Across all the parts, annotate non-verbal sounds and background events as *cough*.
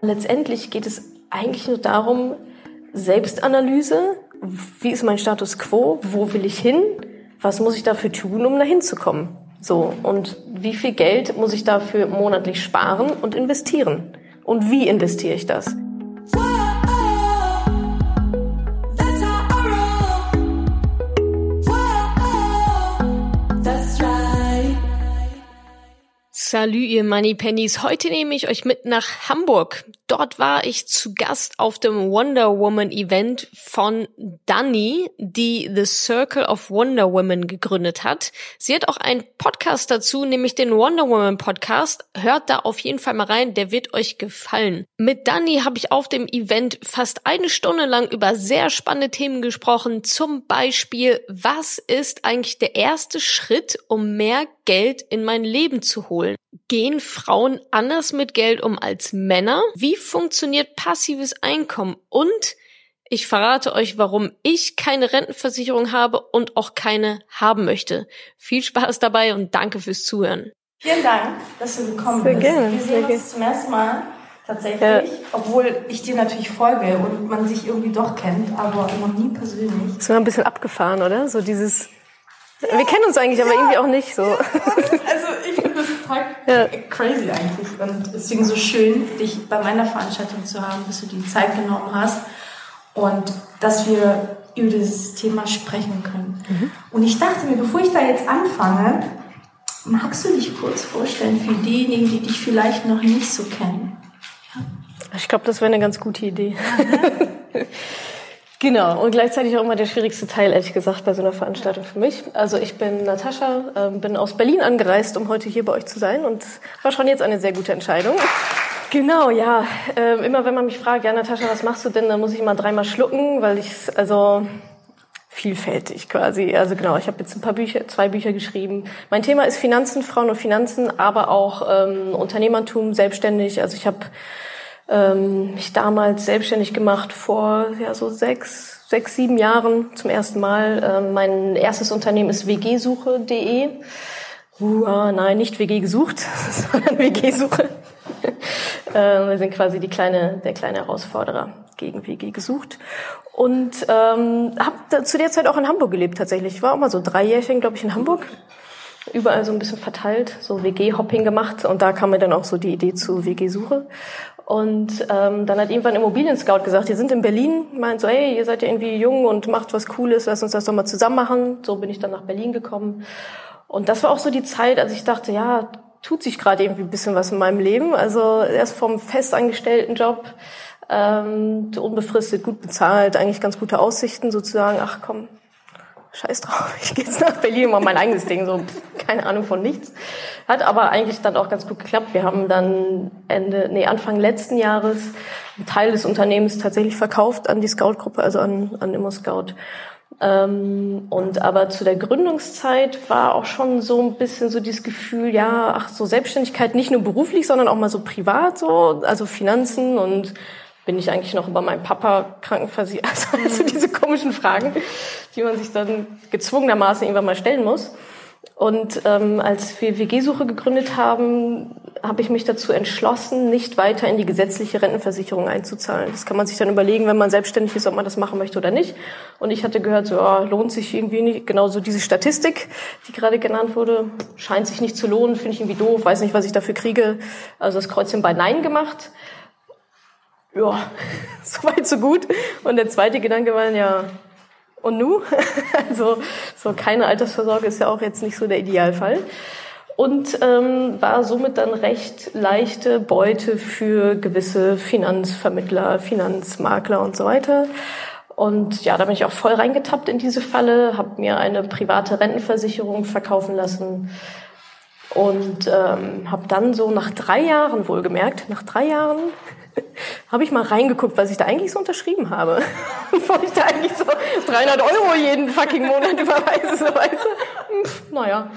Letztendlich geht es eigentlich nur darum, Selbstanalyse. Wie ist mein Status quo? Wo will ich hin? Was muss ich dafür tun, um dahin zu kommen? So. Und wie viel Geld muss ich dafür monatlich sparen und investieren? Und wie investiere ich das? Salü, ihr Money Pennies. Heute nehme ich euch mit nach Hamburg. Dort war ich zu Gast auf dem Wonder Woman Event von Dani, die The Circle of Wonder Woman gegründet hat. Sie hat auch einen Podcast dazu, nämlich den Wonder Woman Podcast. Hört da auf jeden Fall mal rein, der wird euch gefallen. Mit Dani habe ich auf dem Event fast eine Stunde lang über sehr spannende Themen gesprochen. Zum Beispiel, was ist eigentlich der erste Schritt, um mehr Geld in mein Leben zu holen? Gehen Frauen anders mit Geld um als Männer? Wie funktioniert passives Einkommen? Und ich verrate euch, warum ich keine Rentenversicherung habe und auch keine haben möchte. Viel Spaß dabei und danke fürs Zuhören. Vielen Dank, dass du gekommen sehr bist. Gerne, Wir sehen uns zum ersten Mal tatsächlich, ja. obwohl ich dir natürlich folge und man sich irgendwie doch kennt, aber noch nie persönlich. Das war ein bisschen abgefahren, oder? So dieses ja. Wir kennen uns eigentlich, aber ja. irgendwie auch nicht so. Also ich finde das total ja. crazy eigentlich. Und deswegen so schön, dich bei meiner Veranstaltung zu haben, dass du die Zeit genommen hast und dass wir über dieses Thema sprechen können. Mhm. Und ich dachte mir, bevor ich da jetzt anfange, magst du dich kurz vorstellen für diejenigen, die dich vielleicht noch nicht so kennen? Ich glaube, das wäre eine ganz gute Idee. *laughs* Genau, und gleichzeitig auch immer der schwierigste Teil, ehrlich gesagt, bei so einer Veranstaltung für mich. Also ich bin Natascha, ähm, bin aus Berlin angereist, um heute hier bei euch zu sein und war schon jetzt eine sehr gute Entscheidung. Genau, ja. Äh, immer wenn man mich fragt, ja Natascha, was machst du denn, dann muss ich immer dreimal schlucken, weil ich, also vielfältig quasi. Also genau, ich habe jetzt ein paar Bücher, zwei Bücher geschrieben. Mein Thema ist Finanzen, Frauen und Finanzen, aber auch ähm, Unternehmertum, selbstständig. Also ich habe ähm, mich damals selbstständig gemacht vor ja so sechs, sechs, sieben Jahren zum ersten Mal. Ähm, mein erstes Unternehmen ist wgsuche.de. Uh, nein, nicht WG gesucht, *laughs* sondern WG-Suche. *laughs* äh, wir sind quasi die kleine, der kleine Herausforderer gegen WG gesucht. Und ähm, habe zu der Zeit auch in Hamburg gelebt tatsächlich. Ich war auch mal so drei Jährchen, glaube ich, in Hamburg. Überall so ein bisschen verteilt, so WG-Hopping gemacht. Und da kam mir dann auch so die Idee zu WG-Suche. Und ähm, dann hat irgendwann Immobilien-Scout gesagt, die sind in Berlin, meint so, hey, ihr seid ja irgendwie jung und macht was Cooles, lass uns das doch mal zusammen machen. So bin ich dann nach Berlin gekommen. Und das war auch so die Zeit, als ich dachte, ja, tut sich gerade irgendwie ein bisschen was in meinem Leben. Also erst vom festangestellten Job, ähm, unbefristet, gut bezahlt, eigentlich ganz gute Aussichten sozusagen. Ach komm, scheiß drauf, ich gehe jetzt nach Berlin, mal mein eigenes Ding, so keine Ahnung von nichts. Hat aber eigentlich dann auch ganz gut geklappt. Wir haben dann Ende, nee, Anfang letzten Jahres einen Teil des Unternehmens tatsächlich verkauft an die Scout-Gruppe, also an, an Immo Scout. Ähm, und aber zu der Gründungszeit war auch schon so ein bisschen so dieses Gefühl, ja, ach so Selbstständigkeit nicht nur beruflich, sondern auch mal so privat so, also Finanzen und bin ich eigentlich noch über meinen Papa krankenversichert? Also, *laughs* also diese komischen Fragen, die man sich dann gezwungenermaßen irgendwann mal stellen muss. Und ähm, als wir WG-Suche gegründet haben, habe ich mich dazu entschlossen, nicht weiter in die gesetzliche Rentenversicherung einzuzahlen. Das kann man sich dann überlegen, wenn man selbstständig ist, ob man das machen möchte oder nicht. Und ich hatte gehört, so oh, lohnt sich irgendwie nicht. Genauso diese Statistik, die gerade genannt wurde, scheint sich nicht zu lohnen, finde ich irgendwie doof, weiß nicht, was ich dafür kriege. Also das Kreuzchen bei Nein gemacht ja, *laughs* so weit, so gut. Und der zweite Gedanke war ja, und nu? *laughs* also so keine Altersvorsorge ist ja auch jetzt nicht so der Idealfall. Und ähm, war somit dann recht leichte Beute für gewisse Finanzvermittler, Finanzmakler und so weiter. Und ja, da bin ich auch voll reingetappt in diese Falle, habe mir eine private Rentenversicherung verkaufen lassen und ähm, habe dann so nach drei Jahren wohlgemerkt, nach drei Jahren *laughs* habe ich mal reingeguckt, was ich da eigentlich so unterschrieben habe. *laughs* Bevor ich da eigentlich so 300 Euro jeden fucking Monat *laughs* überweise, so weißt du. Pff, naja,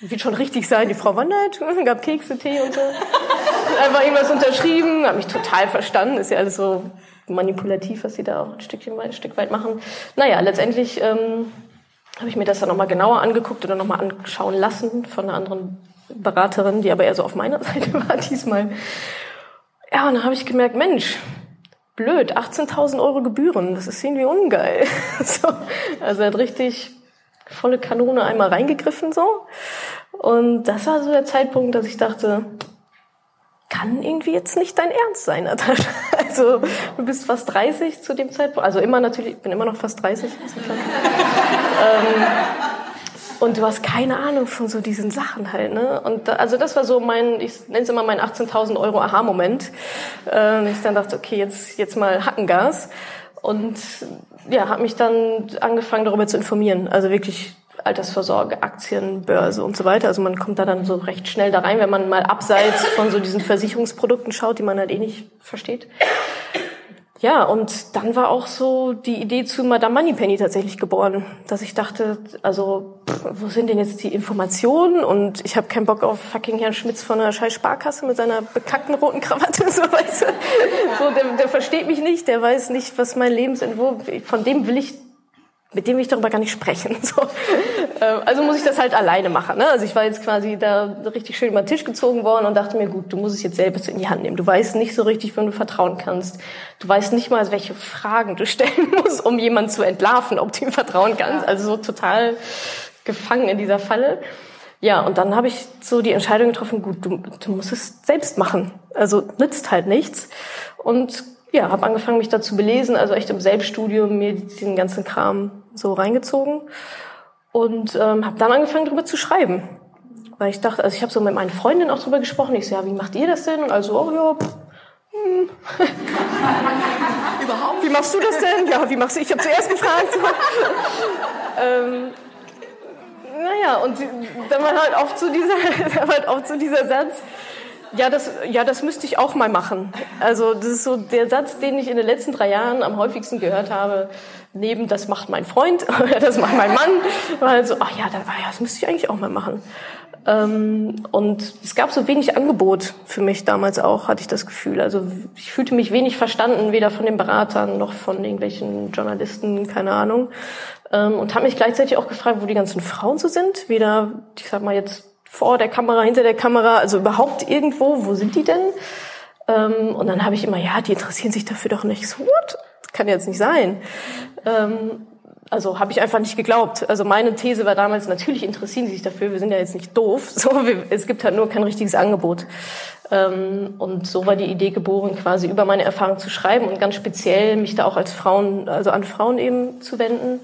wird schon richtig sein. Die Frau wandert, gab Kekse, Tee und so. Einfach irgendwas unterschrieben, habe mich total verstanden. Ist ja alles so manipulativ, was sie da auch ein Stückchen ein Stück weit machen. Naja, letztendlich ähm, habe ich mir das dann nochmal genauer angeguckt oder nochmal anschauen lassen von einer anderen Beraterin, die aber eher so auf meiner *laughs* Seite war diesmal. Ja, und dann habe ich gemerkt, Mensch, blöd, 18.000 Euro Gebühren, das ist irgendwie ungeil. *laughs* so, also er hat richtig volle Kanone einmal reingegriffen so. Und das war so der Zeitpunkt, dass ich dachte, kann irgendwie jetzt nicht dein Ernst sein, *laughs* Natascha. Also du bist fast 30 zu dem Zeitpunkt, also immer natürlich, ich bin immer noch fast 30. ähm, und du hast keine Ahnung von so diesen Sachen halt, ne? Und da, also das war so mein, ich nenne es immer mein 18.000 Euro Aha-Moment. Ähm, ich dann dachte, okay, jetzt jetzt mal Hackengas und ja, habe mich dann angefangen darüber zu informieren. Also wirklich Altersvorsorge, Aktien, Börse und so weiter. Also man kommt da dann so recht schnell da rein, wenn man mal abseits von so diesen Versicherungsprodukten schaut, die man halt eh nicht versteht. Ja, und dann war auch so die Idee zu Madame Moneypenny tatsächlich geboren, dass ich dachte, also pff, wo sind denn jetzt die Informationen? Und ich habe keinen Bock auf fucking Herrn Schmitz von der scheiß Sparkasse mit seiner bekackten roten Krawatte. *laughs* So, weißt du? so der, der versteht mich nicht, der weiß nicht, was mein Lebensentwurf, von dem will ich mit dem will ich darüber gar nicht sprechen. *laughs* So. Ähm, also muss ich das halt alleine machen. Ne? Also ich war jetzt quasi da richtig schön über den Tisch gezogen worden und dachte mir, gut, du musst es jetzt selbst in die Hand nehmen. Du weißt nicht so richtig, wem du vertrauen kannst. Du weißt nicht mal, welche Fragen du *laughs* stellen musst, um jemanden zu entlarven, ob du ihm vertrauen kannst. Also so total gefangen in dieser Falle. Ja, und dann habe ich so die Entscheidung getroffen, gut, du, du musst es selbst machen. Also nützt halt nichts. Und ja, habe angefangen, mich da zu belesen, also echt im Selbststudium mir diesen ganzen Kram so reingezogen und ähm, habe dann angefangen, darüber zu schreiben. Weil ich dachte, also ich habe so mit meinen Freundinnen auch drüber gesprochen. Ich so, ja, wie macht ihr das denn? Und also, oh ja, pff, hm. *laughs* Überhaupt? Wie machst du das denn? Ja, wie machst du? Ich habe zuerst gefragt. *laughs* ähm, naja, und dann war halt oft so dieser, *laughs* halt oft so dieser Satz, ja, das, ja, das müsste ich auch mal machen. Also das ist so der Satz, den ich in den letzten drei Jahren am häufigsten gehört habe. Neben das macht mein Freund *laughs* das macht mein Mann. Halt so, ach ja, das müsste ich eigentlich auch mal machen. Ähm, und es gab so wenig Angebot für mich damals auch, hatte ich das Gefühl. Also ich fühlte mich wenig verstanden, weder von den Beratern noch von irgendwelchen Journalisten, keine Ahnung. Ähm, und habe mich gleichzeitig auch gefragt, wo die ganzen Frauen so sind. Weder, ich sag mal jetzt vor der Kamera, hinter der Kamera, also überhaupt irgendwo, wo sind die denn? Ähm, und dann habe ich immer, ja, die interessieren sich dafür doch nicht. So, what? Das kann jetzt nicht sein. Ähm, also habe ich einfach nicht geglaubt. Also meine These war damals, natürlich interessieren sie sich dafür, wir sind ja jetzt nicht doof. *laughs* So, wir, es gibt halt nur kein richtiges Angebot. Ähm, und so war die Idee geboren, quasi über meine Erfahrung zu schreiben und ganz speziell mich da auch als Frauen, also an Frauen eben zu wenden.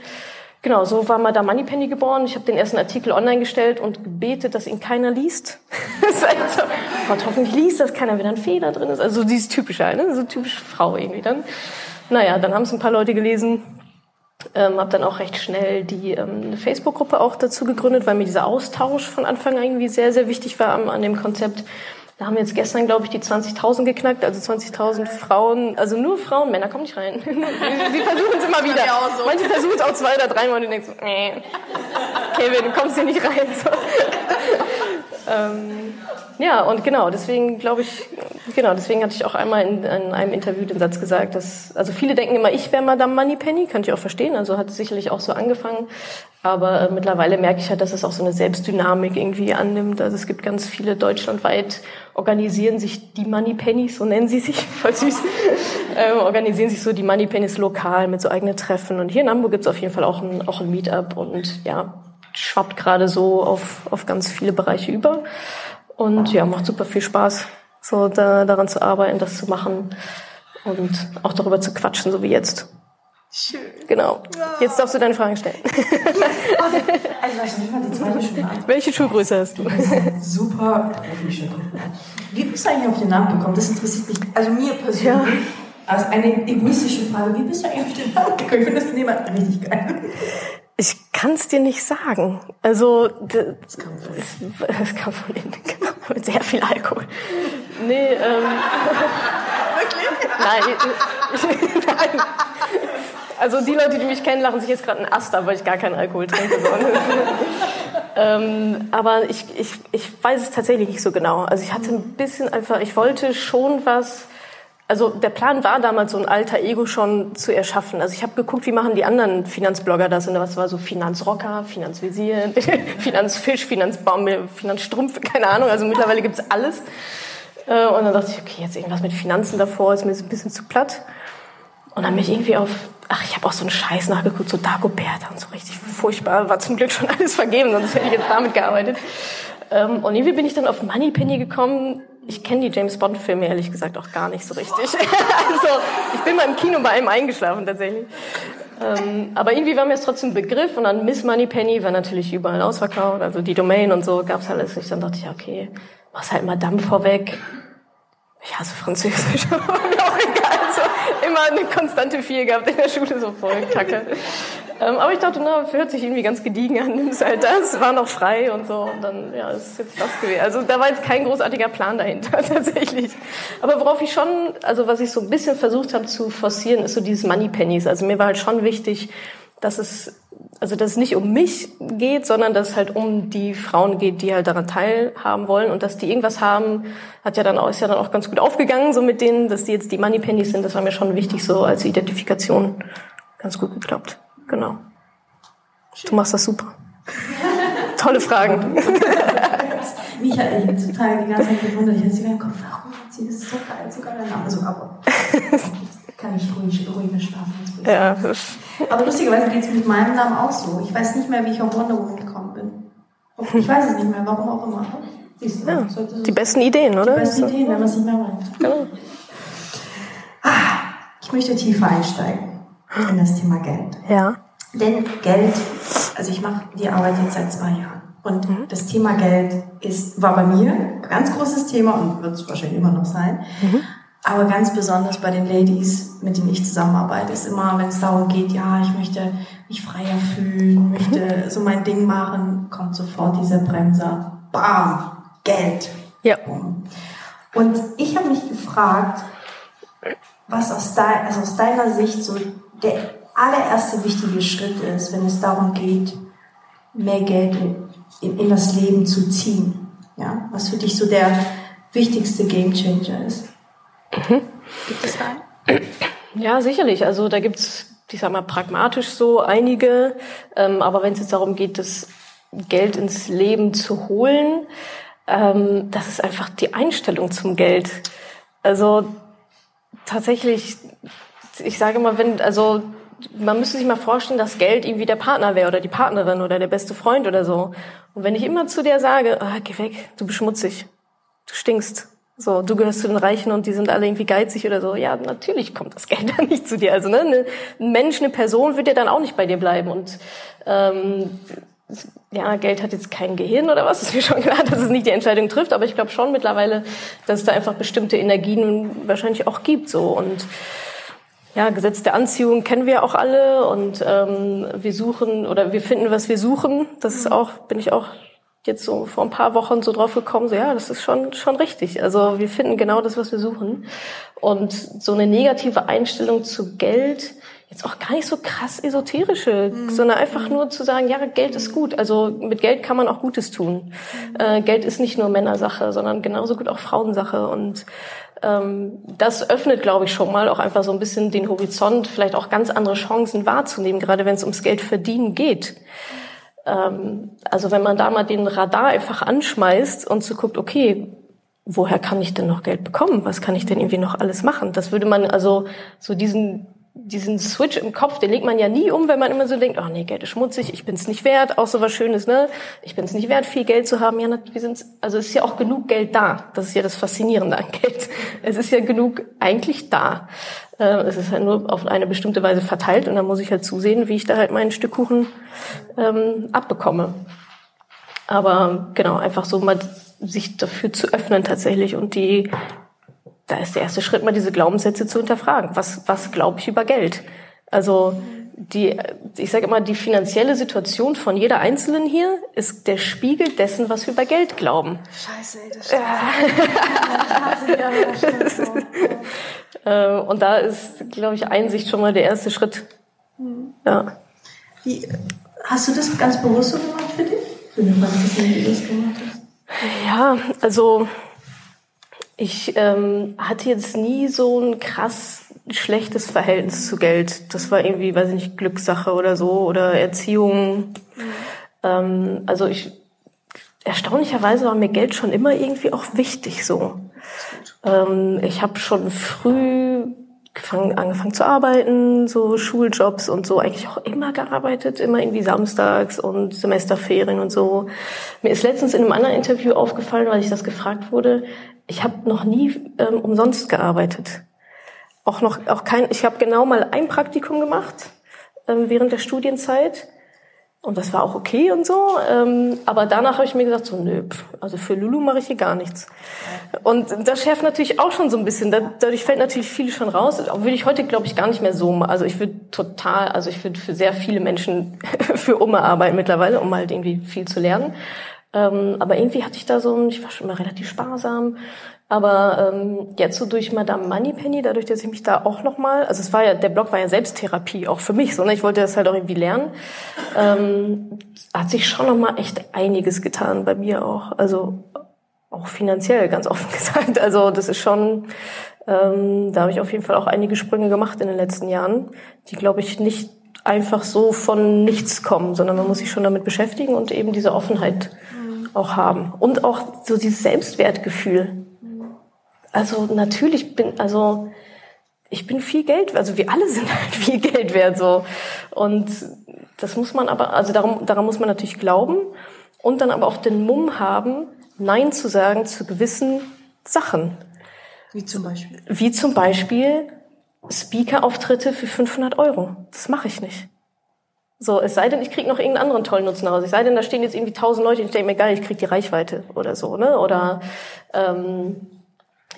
Genau, so war Madame Moneypenny geboren. Ich habe den ersten Artikel online gestellt und gebetet, dass ihn keiner liest. *laughs* das ist halt so, Gott, hoffentlich liest das keiner, wenn da ein Fehler drin ist. Also dieses typische, ne? so typische Frau irgendwie dann. Naja, dann haben es ein paar Leute gelesen. Ähm, habe dann auch recht schnell die ähm, Facebook-Gruppe auch dazu gegründet, weil mir dieser Austausch von Anfang an irgendwie sehr, sehr wichtig war an, an dem Konzept. Da haben wir jetzt gestern, glaube ich, die 20.000 geknackt, also 20.000 Frauen, also nur Frauen, Männer kommen nicht rein. *laughs* Sie versuchen es immer wieder. So. Manche versuchen es auch zwei oder dreimal und du denkst, nee, *laughs* Kevin, du kommst hier nicht rein. So. Ähm, ja, und genau, deswegen glaube ich, genau, deswegen hatte ich auch einmal in, in, einem Interview den Satz gesagt, dass, also viele denken immer, ich wäre Madame Moneypenny, kann ich auch verstehen, also hat es sicherlich auch so angefangen, aber äh, mittlerweile merke ich halt, dass es auch so eine Selbstdynamik irgendwie annimmt, also es gibt ganz viele deutschlandweit, organisieren sich die Moneypennies, so nennen sie sich, *laughs* voll süß, ähm, organisieren sich so die Moneypennies lokal mit so eigenen Treffen. Und hier in Hamburg gibt es auf jeden Fall auch ein, auch ein Meetup. Und ja, schwappt gerade so auf, auf ganz viele Bereiche über. Und ja, macht super viel Spaß, so da, daran zu arbeiten, das zu machen und auch darüber zu quatschen, so wie jetzt. Schön. Genau. Jetzt darfst du deine Fragen stellen. *laughs* Also, *laughs* also die zweite Schuhe an. Welche Schuhgröße hast du? *laughs* Super. Wie bist du eigentlich auf den Namen gekommen? Das interessiert mich. Also mir persönlich. Ja. Also eine egoistische Frage. Wie bist du eigentlich auf den Namen gekommen? Ich finde das Thema richtig geil. Ich kann es dir nicht sagen. Also das kam von, das kam von innen, genau, mit sehr viel Alkohol. Nee, ähm, Wirklich? Nein, ich, *laughs* nein. Also die Leute, die mich kennen, lachen sich jetzt gerade einen Ast ab, weil ich gar keinen Alkohol trinke. *laughs* ähm, aber ich, ich, ich weiß es tatsächlich nicht so genau. Also ich hatte ein bisschen einfach, ich wollte schon was also der Plan war damals so ein alter Ego schon zu erschaffen. Also ich habe geguckt, wie machen die anderen Finanzblogger das und was war so Finanzrocker, Finanzvisier, *laughs* Finanzfisch, Finanzbaum, Finanzstrumpf, keine Ahnung. Also mittlerweile gibt's alles. Äh, und dann dachte ich, okay, jetzt irgendwas mit Finanzen davor ist mir ein bisschen zu platt. Und dann bin ich irgendwie auf, ach, ich habe auch so einen Scheiß nachgeguckt, so Dagobert und so richtig furchtbar. War zum Glück schon *laughs* alles vergeben, sonst hätte ich jetzt damit gearbeitet. Ähm, und irgendwie bin ich dann auf Moneypenny gekommen. Ich kenne die James Bond Filme ehrlich gesagt auch gar nicht so richtig. *laughs* also ich bin mal im Kino bei einem eingeschlafen tatsächlich. Ähm, aber irgendwie war mir es trotzdem Begriff und dann Miss Moneypenny war natürlich überall ausverkauft, also die Domain und so gab's alles nicht. Dann dachte ich, okay, mach's halt Madame vorweg. Ich hasse Französisch, aber *laughs* mir auch egal. So, immer eine konstante Vier gehabt in der Schule, so voll kacke. Ähm, aber ich dachte, na, hört sich irgendwie ganz gediegen an, nimmst halt das, war noch frei und so. Und dann, ja, ist jetzt das gewesen. Also da war jetzt kein großartiger Plan dahinter, *laughs* tatsächlich. Aber worauf ich schon, also was ich so ein bisschen versucht habe zu forcieren, ist so dieses Money Pennies. Also mir war halt schon wichtig, dass es also dass es nicht um mich geht, sondern dass es halt um die Frauen geht, die halt daran teilhaben wollen und dass die irgendwas haben, hat ja dann auch, ist ja dann auch ganz gut aufgegangen, so mit denen, dass die jetzt die Moneypennies sind, das war mir schon wichtig, so als Identifikation ganz gut geklappt. Genau. Du machst das super. *laughs* Tolle Fragen. *laughs* Mich hat ich total die ganze Zeit gewundert. Ich hatte sie im Kopf, warum hat sie das so geil, sogar der Name so aber *laughs* kann ich ruhig, ruhig schlafen. Ja. Aber lustigerweise geht es mit meinem Namen auch so. Ich weiß nicht mehr, wie ich auf Wonder Woman gekommen bin. Ich weiß es nicht mehr, warum auch immer. Ja, die besten Ideen, oder? Die besten Ideen, wenn man es nicht mehr weiß. Genau. Ah, ich möchte tiefer einsteigen in das Thema Geld. Ja. Denn Geld, also ich mache die Arbeit jetzt seit zwei Jahren. Und mhm. das Thema Geld ist, war bei mir ein ganz großes Thema und wird es wahrscheinlich immer noch sein. Mhm. Aber ganz besonders bei den Ladies, mit denen ich zusammenarbeite, ist immer, wenn es darum geht, ja, ich möchte mich freier fühlen, möchte so mein Ding machen, kommt sofort dieser Bremser. Bam! Geld. Ja. Und ich habe mich gefragt, was aus, dein, also aus deiner Sicht so der allererste wichtige Schritt ist, wenn es darum geht, mehr Geld in, in, das Leben zu ziehen. Ja? Was für dich so der wichtigste Gamechanger ist. Mhm. Gibt es da Ja, sicherlich. Also da gibt's, ich sag mal, pragmatisch so einige. Ähm, aber wenn es jetzt darum geht, das Geld ins Leben zu holen, ähm, das ist einfach die Einstellung zum Geld. Also tatsächlich, ich sage mal, wenn, also man müsste sich mal vorstellen, dass Geld irgendwie der Partner wäre oder die Partnerin oder der beste Freund oder so. Und wenn ich immer zu der sage, ah, geh weg, du bist schmutzig, du stinkst, so, du gehörst zu den Reichen und die sind alle irgendwie geizig oder so. Ja, natürlich kommt das Geld *laughs* dann nicht zu dir. Also ne, ein Mensch, eine Person wird ja dann auch nicht bei dir bleiben. Und ähm, ja, Geld hat jetzt kein Gehirn oder was, ist mir schon klar, *laughs* dass es nicht die Entscheidung trifft, aber ich glaube schon mittlerweile, dass es da einfach bestimmte Energien wahrscheinlich auch gibt. So und ja, Gesetz der Anziehung kennen wir auch alle und ähm, wir suchen oder wir finden, was wir suchen. Das ist auch, bin ich auch jetzt so vor ein paar Wochen so drauf gekommen, so ja, das ist schon schon richtig. Also wir finden genau das, was wir suchen. Und so eine negative Einstellung zu Geld, jetzt auch gar nicht so krass esoterische, mhm. sondern einfach nur zu sagen, ja, Geld ist gut. Also mit Geld kann man auch Gutes tun. Mhm. Äh, Geld ist nicht nur Männersache, sondern genauso gut auch Frauensache. Und ähm, das öffnet, glaube ich, schon mal auch einfach so ein bisschen den Horizont, vielleicht auch ganz andere Chancen wahrzunehmen, gerade wenn es ums Geld verdienen geht. Ähm, also wenn man da mal den Radar einfach anschmeißt und so guckt, okay, woher kann ich denn noch Geld bekommen? Was kann ich denn irgendwie noch alles machen? Das würde man also so diesen diesen Switch im Kopf, den legt man ja nie um, wenn man immer so denkt, ach nee, Geld ist schmutzig, ich bin's nicht wert, auch so was Schönes, ne? Ich bin's nicht wert, viel Geld zu haben. Ja, wir sind's, also es ist ja auch genug Geld da. Das ist ja das Faszinierende an Geld. Es ist ja genug eigentlich da. Äh, es ist halt nur auf eine bestimmte Weise verteilt und dann muss ich halt zusehen, wie ich da halt mein Stück Kuchen ähm, abbekomme. Aber genau, einfach so mal sich dafür zu öffnen tatsächlich und die, da ist der erste Schritt mal diese Glaubenssätze zu hinterfragen. Was, was glaube ich über Geld? Also die, ich sage immer, die finanzielle Situation von jeder Einzelnen hier ist der Spiegel dessen, was wir über Geld glauben. Scheiße, ey, das stimmt. Ja. *laughs* äh, und da ist, glaube ich, Einsicht schon mal der erste Schritt. Mhm. Ja. Wie, hast du das ganz bewusst so gemacht für dich? Den wie du das gemacht hast? Ja, also ich ähm, hatte jetzt nie so ein krass schlechtes Verhältnis zu Geld. Das war irgendwie, weiß ich nicht, Glückssache oder so oder Erziehung. Ähm, also ich erstaunlicherweise war mir Geld schon immer irgendwie auch wichtig so. Ähm, ich habe schon früh gefangen, angefangen zu arbeiten, so Schuljobs und so, eigentlich auch immer gearbeitet, immer irgendwie samstags und Semesterferien und so. Mir ist letztens in einem anderen Interview aufgefallen, weil ich das gefragt wurde, ich habe noch nie ähm, umsonst gearbeitet. Auch noch, auch kein, ich habe genau mal ein Praktikum gemacht ähm, während der Studienzeit und das war auch okay und so. Ähm, aber danach habe ich mir gesagt, so, nö, also für Lulu mache ich hier gar nichts. Und das schärft natürlich auch schon so ein bisschen. dadurch fällt natürlich viel schon raus. Würde ich heute, glaube ich, gar nicht mehr so. Also ich würde total, also ich würde für sehr viele Menschen *laughs* für Oma arbeiten mittlerweile, um halt irgendwie viel zu lernen. Ähm, aber irgendwie hatte ich da so, ich war schon immer relativ sparsam. Aber ähm, jetzt so durch Madame Moneypenny, dadurch, dass ich mich da auch nochmal, also es war ja, der Blog war ja Selbsttherapie, auch für mich so, ne? Ich wollte das halt auch irgendwie lernen. Ähm, hat sich schon nochmal echt einiges getan bei mir auch. Also auch finanziell, ganz offen *laughs* gesagt. Also das ist schon, ähm, da habe ich auf jeden Fall auch einige Sprünge gemacht in den letzten Jahren, die, glaube ich, nicht einfach so von nichts kommen, sondern man muss sich schon damit beschäftigen und eben diese Offenheit. Auch haben. Und auch so dieses Selbstwertgefühl. Also natürlich bin, also ich bin viel Geld, also wir alle *laughs* sind halt viel Geld wert so. Und das muss man aber, also darum, daran muss man natürlich glauben und dann aber auch den Mumm haben, Nein zu sagen zu gewissen Sachen. Wie zum Beispiel? Wie zum Beispiel Speaker-Auftritte für 500 Euro. Das mache ich nicht. So, es sei denn, ich kriege noch irgendeinen anderen tollen Nutzen raus. Es sei denn, da stehen jetzt irgendwie tausend Leute und ich denke mir, geil, ich krieg die Reichweite oder so, ne? Oder ähm,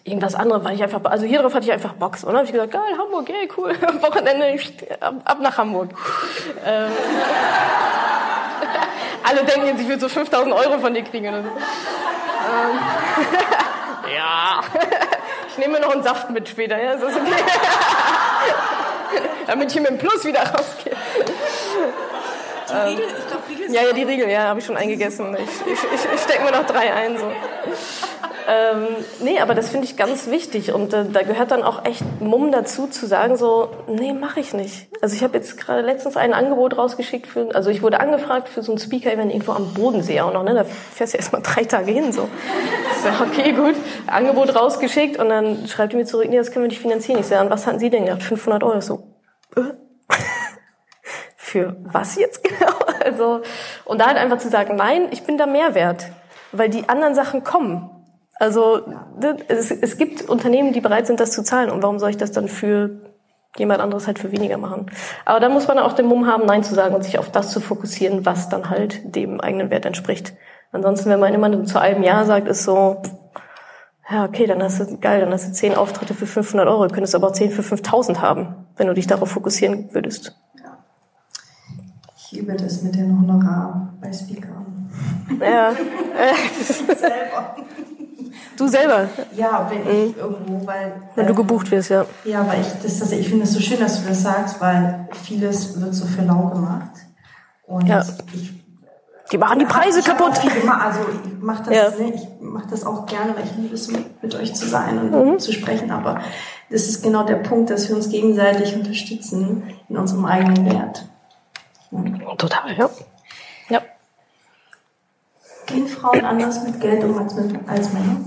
irgendwas anderes, weil ich einfach, also hier drauf hatte ich einfach Box. Und dann habe ich gesagt, geil, Hamburg, ey, cool, *laughs* am Wochenende ab, ab nach Hamburg. ähm, *laughs* alle denken jetzt, ich will so 5000 Euro von dir kriegen oder so. Ähm, *laughs* ja, ich nehme noch einen Saft mit später, ja, ist das okay? *laughs* Damit ich mit dem Plus wieder rausgehe. Die Riegel, ich glaube, Ja, ja, die Riegel, ja, habe ich schon eingegessen. Ich, ich, ich, ich stecke mir noch drei ein, so. Ähm, nee, aber das finde ich ganz wichtig und äh, da gehört dann auch echt Mumm dazu zu sagen so, nee, mache ich nicht. Also ich habe jetzt gerade letztens ein Angebot rausgeschickt für, also ich wurde angefragt für so ein Speaker-Event irgendwo am Bodensee auch noch, ne? Da fährst du erst mal drei Tage hin so. Sag, okay, gut, Angebot rausgeschickt und dann schreibt die mir zurück, nee, das können wir nicht finanzieren. Ich sage, was hatten Sie denn gedacht? 500 Euro. So, äh? *laughs* für was jetzt genau? *laughs* Also und da halt einfach zu sagen, nein, ich bin da mehr wert, weil die anderen Sachen kommen. Also es, es gibt Unternehmen, die bereit sind, das zu zahlen. Und warum soll ich das dann für jemand anderes halt für weniger machen? Aber da muss man auch den Mumm haben, Nein zu sagen und sich auf das zu fokussieren, was dann halt dem eigenen Wert entspricht. Ansonsten, wenn man immer zu einem Ja sagt, ist so, ja, okay, dann hast du, geil, dann hast du zehn Auftritte für 500 Euro, du könntest aber auch zehn für 5000 haben, wenn du dich darauf fokussieren würdest. Ich übe das mit dem Honorar bei Speakern. Ja. *laughs* selber. Du selber? Ja, wenn ich mhm. irgendwo, weil. Wenn du äh, gebucht wirst, ja. Ja, weil ich das, das ich finde es so schön, dass du das sagst, weil vieles wird so für lau gemacht. Und ja. ich die machen die Preise kaputt. Also ich mache das, ja. ne, ich mach das auch gerne, weil ich liebe es, mit, mit euch zu sein und mhm. zu sprechen. Aber das ist genau der Punkt, dass wir uns gegenseitig unterstützen in unserem eigenen Wert. Total, ja. Ja. Gehen Frauen anders mit Geld um als, mit, als Männer?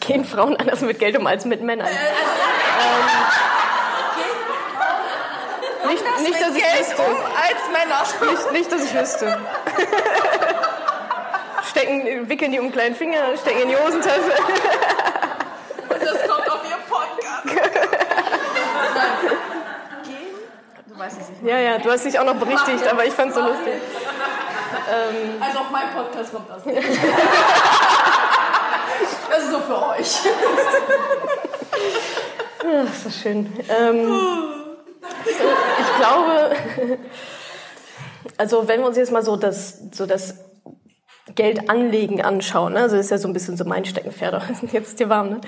*laughs* Gehen Frauen anders mit Geld um als mit Männern? Äh, ähm, nicht, nicht, dass ich Geld wüsste. Um als Männer. Nicht, nicht, dass ich wüsste. *laughs* stecken, wickeln die um einen kleinen Finger, stecken in die Hosentasche. *laughs* Du weißt es nicht. Ja, ja, du hast dich auch noch berichtigt, aber ich fand es so lustig. Ähm, also auf meinem Podcast kommt das nicht. *laughs* das ist so für euch. Ach, ist das schön. Ähm, ich glaube, *laughs* also wenn wir uns jetzt mal so das, so das Geld anlegen anschauen, ne? also das ist ja so ein bisschen so mein Steckenpferd, *laughs* jetzt ist dir warm, ne?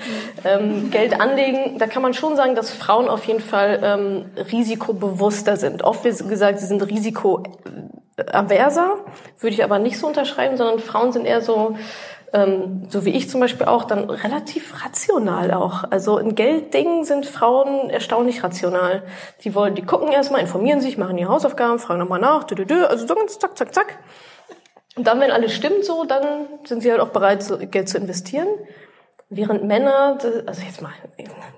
Ähm, Geld anlegen, da kann man schon sagen, dass Frauen auf jeden Fall ähm, risikobewusster sind. Oft wird gesagt, sie sind risikoaverser, würde ich aber nicht so unterschreiben, sondern Frauen sind eher so, ähm, so wie ich zum Beispiel auch, dann relativ rational auch. Also in Gelddingen sind Frauen erstaunlich rational. Die wollen, die gucken erstmal, informieren sich, machen die Hausaufgaben, fragen nochmal nach, dü, dü, dü, also so ganz zack, zack, zack. Und dann, wenn alles stimmt so, dann sind sie halt auch bereit, so Geld zu investieren. Während Männer, also jetzt mal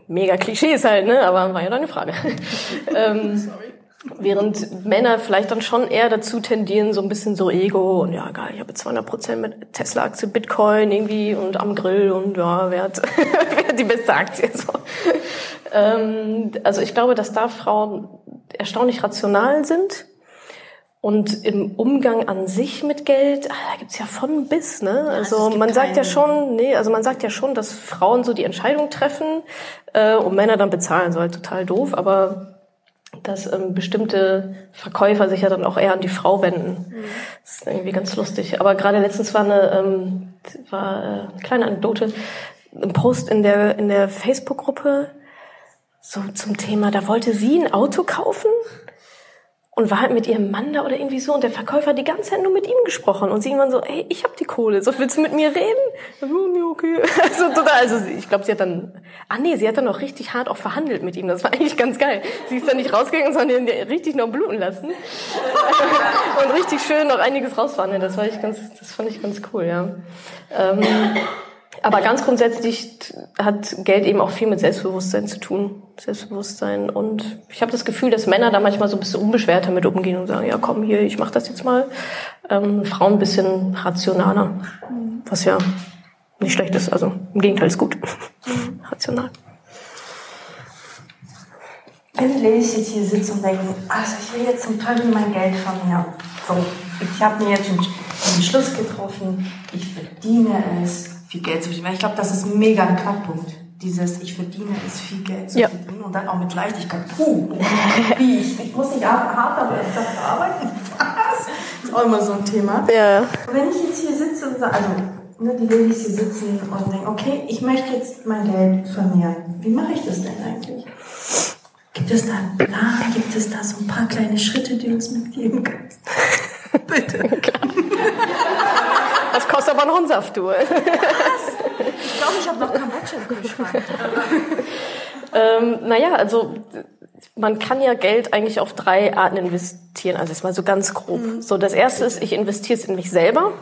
mega Klischees halt, ne? Aber war ja deine Frage. *laughs* ähm, Sorry. Während Männer vielleicht dann schon eher dazu tendieren, so ein bisschen so Ego und ja, geil, ich habe 200 Prozent mit Tesla-Aktie, Bitcoin irgendwie und am Grill und ja, wer hat, *laughs* wer hat die beste Aktie? So. Ähm, also ich glaube, dass da Frauen erstaunlich rational sind und im Umgang an sich mit Geld, ah, da gibt's ja von bis, ne? Also man sagt ja schon, nee, also man sagt ja schon, dass Frauen so die Entscheidung treffen äh, und Männer dann bezahlen, so halt total doof, aber dass ähm, bestimmte Verkäufer sich ja dann auch eher an die Frau wenden. Mhm. Das ist irgendwie ganz lustig. Aber gerade letztens war eine, ähm, war äh, eine kleine Anekdote, ein Post in der, in der Facebook-Gruppe so zum Thema, da wollte sie ein Auto kaufen und war halt mit ihrem Mann da oder irgendwie so und der Verkäufer hat die ganze Zeit nur mit ihm gesprochen und sie irgendwann so, ey, ich hab die Kohle, so willst du mit mir reden? So, okay. *laughs* Also total, also ich glaube, sie hat dann, ah nee, sie hat dann auch richtig hart auch verhandelt mit ihm, das war *laughs* eigentlich ganz geil. Sie ist dann nicht rausgegangen, sondern richtig noch bluten lassen *laughs* und richtig schön noch einiges rausverhandeln, das war ich ganz, das fand ich ganz cool, ja. Ähm, aber ganz grundsätzlich hat Geld eben auch viel mit Selbstbewusstsein zu tun. Selbstbewusstsein. Und ich habe das Gefühl, dass Männer da manchmal so ein bisschen unbeschwerter mit umgehen und sagen, ja komm hier, ich mach das jetzt mal. Ähm, Frauen ein bisschen rationaler. Was ja nicht schlecht ist. Also im Gegenteil ist gut. *laughs* Rational. Wenn Ladies jetzt hier sitzen und denken, also ich will jetzt zum Teufel mein Geld von mir. So, ich habe mir jetzt einen Entschluss getroffen, ich verdiene es viel Geld zu verdienen. Ich glaube, das ist mega ein Knackpunkt. Dieses, ich verdiene es viel Geld zu ja. verdienen und dann auch mit Leichtigkeit. Puh, wie ich, ich muss nicht hart, aber dafür arbeiten. *laughs* Was? Das ist auch immer so ein Thema. Ja. Wenn ich jetzt hier sitze und sage, also ne, die Ladies hier sitzen und denken, okay, ich möchte jetzt mein Geld vermehren. Wie mache ich das denn eigentlich? Gibt es da einen Plan? Gibt es da so ein paar kleine Schritte, die du uns mitgeben kannst? *laughs* Bitte. *laughs* Aber noch einen Saft, du. Was? Ich glaube, ich habe noch Kambodscha im Kühlschrank. *laughs* ähm, naja, also man kann ja Geld eigentlich auf drei Arten investieren. Also jetzt mal so ganz grob. Mhm. So, das erste ist, ich investiere es in mich selber.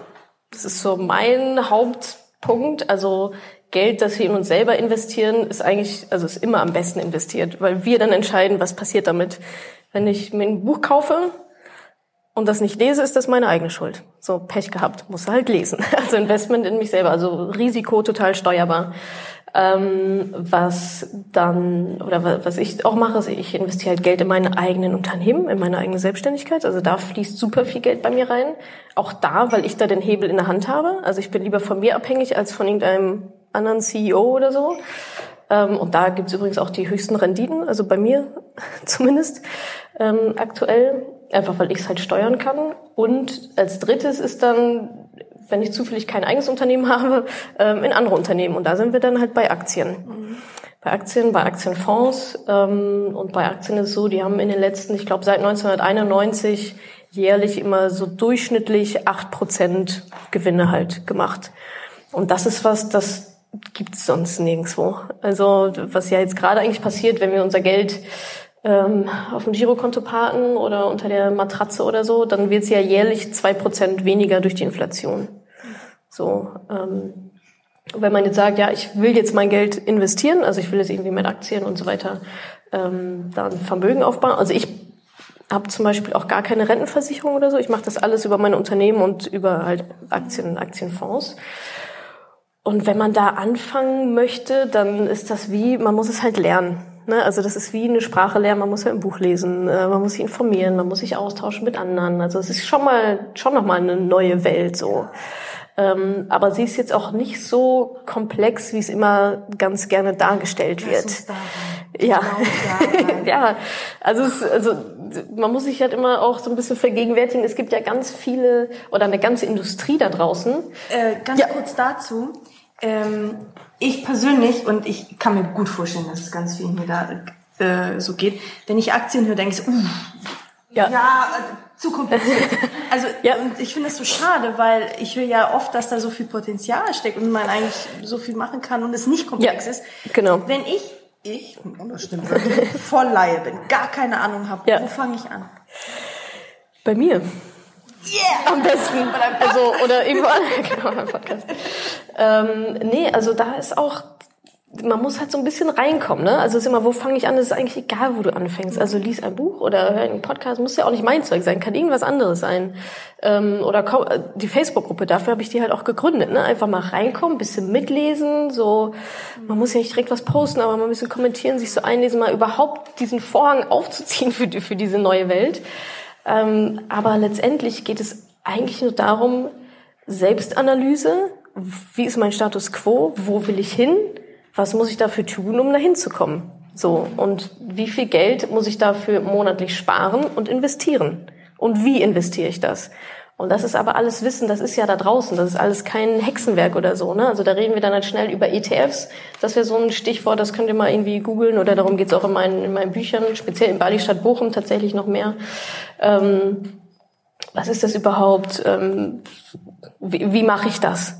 Das ist so mein Hauptpunkt. Also Geld, das wir in uns selber investieren, ist eigentlich, also ist immer am besten investiert, weil wir dann entscheiden, was passiert damit. Wenn ich mir ein Buch kaufe, und das nicht lese, ist das meine eigene Schuld. So, Pech gehabt, muss halt lesen. *laughs* Also Investment in mich selber, also Risiko total steuerbar. Ähm, was dann, oder was ich auch mache, ist, ich investiere halt Geld in meine eigenen Unternehmen, in meine eigene Selbstständigkeit. Also da fließt super viel Geld bei mir rein. Auch da, weil ich da den Hebel in der Hand habe. Also ich bin lieber von mir abhängig als von irgendeinem anderen CEO oder so. Ähm, und da gibt's übrigens auch die höchsten Renditen, also bei mir *laughs* zumindest ähm, aktuell einfach weil ich es halt steuern kann. Und als drittes ist dann, wenn ich zufällig kein eigenes Unternehmen *laughs* habe, ähm, in andere Unternehmen. Und da sind wir dann halt bei Aktien. Mhm. Bei Aktien, bei Aktienfonds. Ähm, und bei Aktien ist es so, die haben in den letzten, ich glaube seit 1991 jährlich immer so durchschnittlich acht Prozent Gewinne halt gemacht. Und das ist was, das gibt's sonst nirgendwo. Also was ja jetzt gerade eigentlich passiert, wenn wir unser Geld ähm, auf dem Girokonto parken oder unter der Matratze oder so, dann wird es ja jährlich zwei Prozent weniger durch die Inflation. So, ähm, wenn man jetzt sagt, ja, ich will jetzt mein Geld investieren, also ich will jetzt irgendwie mit Aktien und so weiter ähm, dann Vermögen aufbauen. Also ich habe zum Beispiel auch gar keine Rentenversicherung oder so. Ich mache das alles über meine Unternehmen und über halt Aktien, Aktienfonds. Und wenn man da anfangen möchte, dann ist das wie, man muss es halt lernen. Ne? Also das ist wie eine Sprache lernen, man muss ja ein Buch lesen, äh, man muss sich informieren, man muss sich austauschen mit anderen. Also es ist schon mal schon noch mal eine neue Welt so. Ähm, aber sie ist jetzt auch nicht so komplex, wie es immer ganz gerne dargestellt wird. Ja, genau, *laughs* ja. Also, es, also man muss sich halt immer auch so ein bisschen vergegenwärtigen. Es gibt ja ganz viele oder eine ganze Industrie da draußen. Äh, ganz ja. kurz dazu. Ähm, ich persönlich, und ich kann mir gut vorstellen, dass es ganz vielen hier da äh, so geht, wenn ich Aktien höre, denke ich so, uh, ja, ja äh, zu kompliziert. *laughs* Also ja. und ich finde das so schade, weil ich höre ja oft, dass da so viel Potenzial steckt und man eigentlich so viel machen kann und es nicht komplex ja, ist. Genau. Wenn ich, ich, oh, das stimmt, voll Laie bin, gar keine Ahnung habe, ja. wo fange ich an? Bei mir. Yeah! Am besten. Also, oder irgendwo *laughs* genau, beim Podcast. Ähm, nee, also da ist auch man muss halt so ein bisschen reinkommen, ne? Also es ist immer, wo fange ich an? Es ist eigentlich egal, wo du anfängst. Also lies ein Buch oder hör einen Podcast, muss ja auch nicht mein Zeug sein, kann irgendwas anderes sein. Ähm, oder die Facebook-Gruppe, dafür habe ich die halt auch gegründet, ne? Einfach mal reinkommen, bisschen mitlesen, so, man muss ja nicht direkt was posten, aber mal ein bisschen kommentieren, sich so einlesen, mal überhaupt diesen Vorhang aufzuziehen für, die, für diese neue Welt. Ähm, aber letztendlich geht es eigentlich nur darum, Selbstanalyse, wie ist mein Status quo, wo will ich hin? was muss ich dafür tun, um dahin zu kommen? So, und wie viel Geld muss ich dafür monatlich sparen und investieren? Und wie investiere ich das? Und das ist aber alles Wissen, das ist ja da draußen, das ist alles kein Hexenwerk oder so. Ne? Also da reden wir dann halt schnell über ETFs. Das wäre so ein Stichwort, das könnt ihr mal irgendwie googeln oder darum geht's auch in meinen, in meinen Büchern, speziell in Bali Stadt Bochum tatsächlich noch mehr. Ähm, was ist das überhaupt? Ähm, wie wie mache ich das?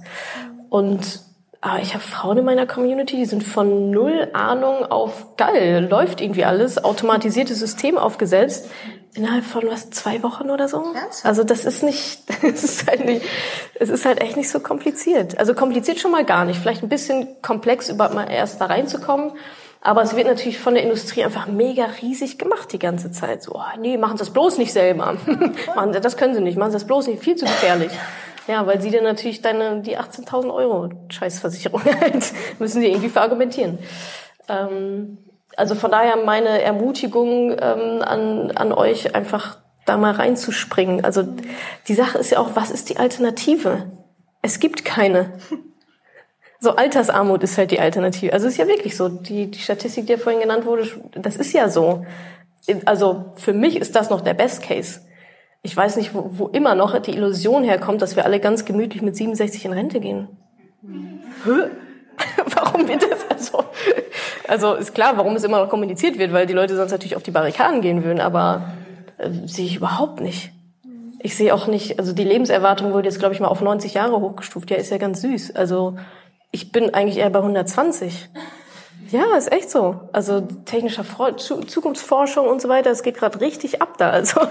Und aber ich habe Frauen in meiner Community, die sind von null Ahnung auf geil, läuft irgendwie alles, automatisiertes System aufgesetzt, innerhalb von was, zwei Wochen oder so? Also das ist nicht, *laughs* es ist halt nicht, es ist halt echt nicht so kompliziert. Also kompliziert schon mal gar nicht. Vielleicht ein bisschen komplex, überhaupt mal erst da reinzukommen. Aber es wird natürlich von der Industrie einfach mega riesig gemacht die ganze Zeit. So, oh, nee, machen Sie das bloß nicht selber. *laughs* das können Sie nicht, machen Sie das bloß nicht, viel zu gefährlich. Ja, weil sie dann natürlich deine, die 18.000 Euro Scheißversicherung *laughs* halt, müssen die irgendwie verargumentieren. Ähm, also von daher meine Ermutigung ähm, an, an euch einfach da mal reinzuspringen. Also die Sache ist ja auch, was ist die Alternative? Es gibt keine. So Altersarmut ist halt die Alternative. Also es ist ja wirklich so. Die, die Statistik, die ja vorhin genannt wurde, das ist ja so. Also für mich ist das noch der Best Case ich weiß nicht, wo, wo immer noch die Illusion herkommt, dass wir alle ganz gemütlich mit 67 in Rente gehen. Hä? *laughs* warum wird das also? Also ist klar, warum es immer noch kommuniziert wird, weil die Leute sonst natürlich auf die Barrikaden gehen würden, aber äh, sehe ich überhaupt nicht. Ich sehe auch nicht, also die Lebenserwartung wurde jetzt, glaube ich, mal auf 90 Jahre hochgestuft. Ja, ist ja ganz süß. Also ich bin eigentlich eher bei 120. Ja, ist echt so. Also technischer Zukunftsforschung und so weiter, es geht gerade richtig ab da. Also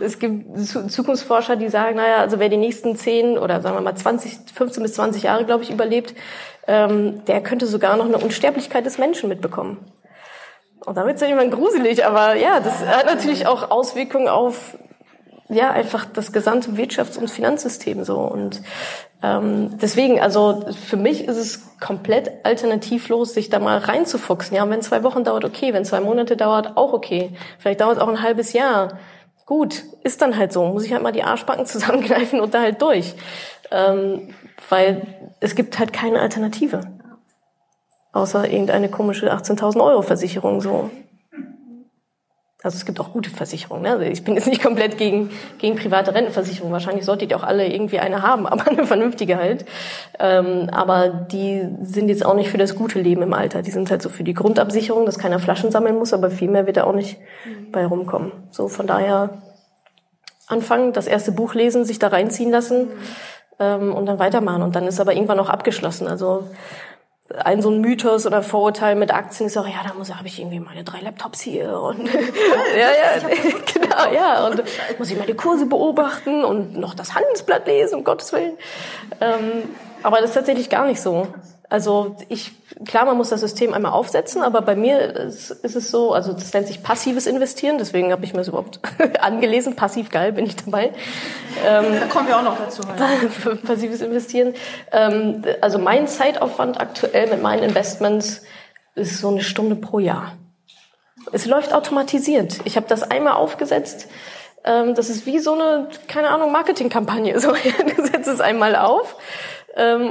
es gibt Zukunftsforscher, die sagen, naja, also wer die nächsten 10 oder sagen wir mal 20, 15 bis 20 Jahre, glaube ich, überlebt, ähm, der könnte sogar noch eine Unsterblichkeit des Menschen mitbekommen. Und damit ist ja irgendwann gruselig, aber ja, das hat natürlich auch Auswirkungen auf ja einfach das gesamte Wirtschafts- und Finanzsystem so und ähm, deswegen, also für mich ist es komplett alternativlos, sich da mal reinzufuchsen. Ja, wenn zwei Wochen dauert, okay, wenn zwei Monate dauert, auch okay. Vielleicht dauert es auch ein halbes Jahr. Gut, ist dann halt so. Muss ich halt mal die Arschbacken *laughs* zusammenkneifen und da halt durch. Ähm, weil es gibt halt keine Alternative. Außer irgendeine komische 18.000 Euro Versicherung so. Also es gibt auch gute Versicherungen. Ne? Also ich bin jetzt nicht komplett gegen, gegen private Rentenversicherungen. Wahrscheinlich solltet ihr auch alle irgendwie eine haben, *laughs* aber eine vernünftige halt. Ähm, aber die sind jetzt auch nicht für das gute Leben im Alter. Die sind halt so für die Grundabsicherung, dass keiner Flaschen sammeln muss, aber viel mehr wird da auch nicht mhm. bei rumkommen. So von daher anfangen, das erste Buch lesen, sich da reinziehen lassen mhm. ähm, und dann weitermachen. Und dann ist aber irgendwann auch abgeschlossen. Also ein so ein Mythos oder Vorurteil mit Aktien ist auch, ja, da muss habe ich irgendwie meine drei Laptops hier und ja, *laughs* ja, *laughs* genau, ja und muss ich meine Kurse beobachten und noch das Handelsblatt lesen, um Gottes Willen. Ähm, aber das ist tatsächlich gar nicht so. Also ich, klar, man muss das System einmal aufsetzen, aber bei mir ist, ist es so, also das nennt sich passives Investieren, deswegen habe ich mir das überhaupt *laughs* angelesen. Passiv geil bin ich dabei. Ähm, da kommen wir auch noch dazu. *laughs* passives Investieren. Ähm, also mein Zeitaufwand aktuell mit meinen Investments ist so eine Stunde pro Jahr. Es läuft automatisiert. Ich habe das einmal aufgesetzt. Ähm, das ist wie so eine, keine Ahnung, Marketingkampagne. *laughs* So, du setzt es einmal auf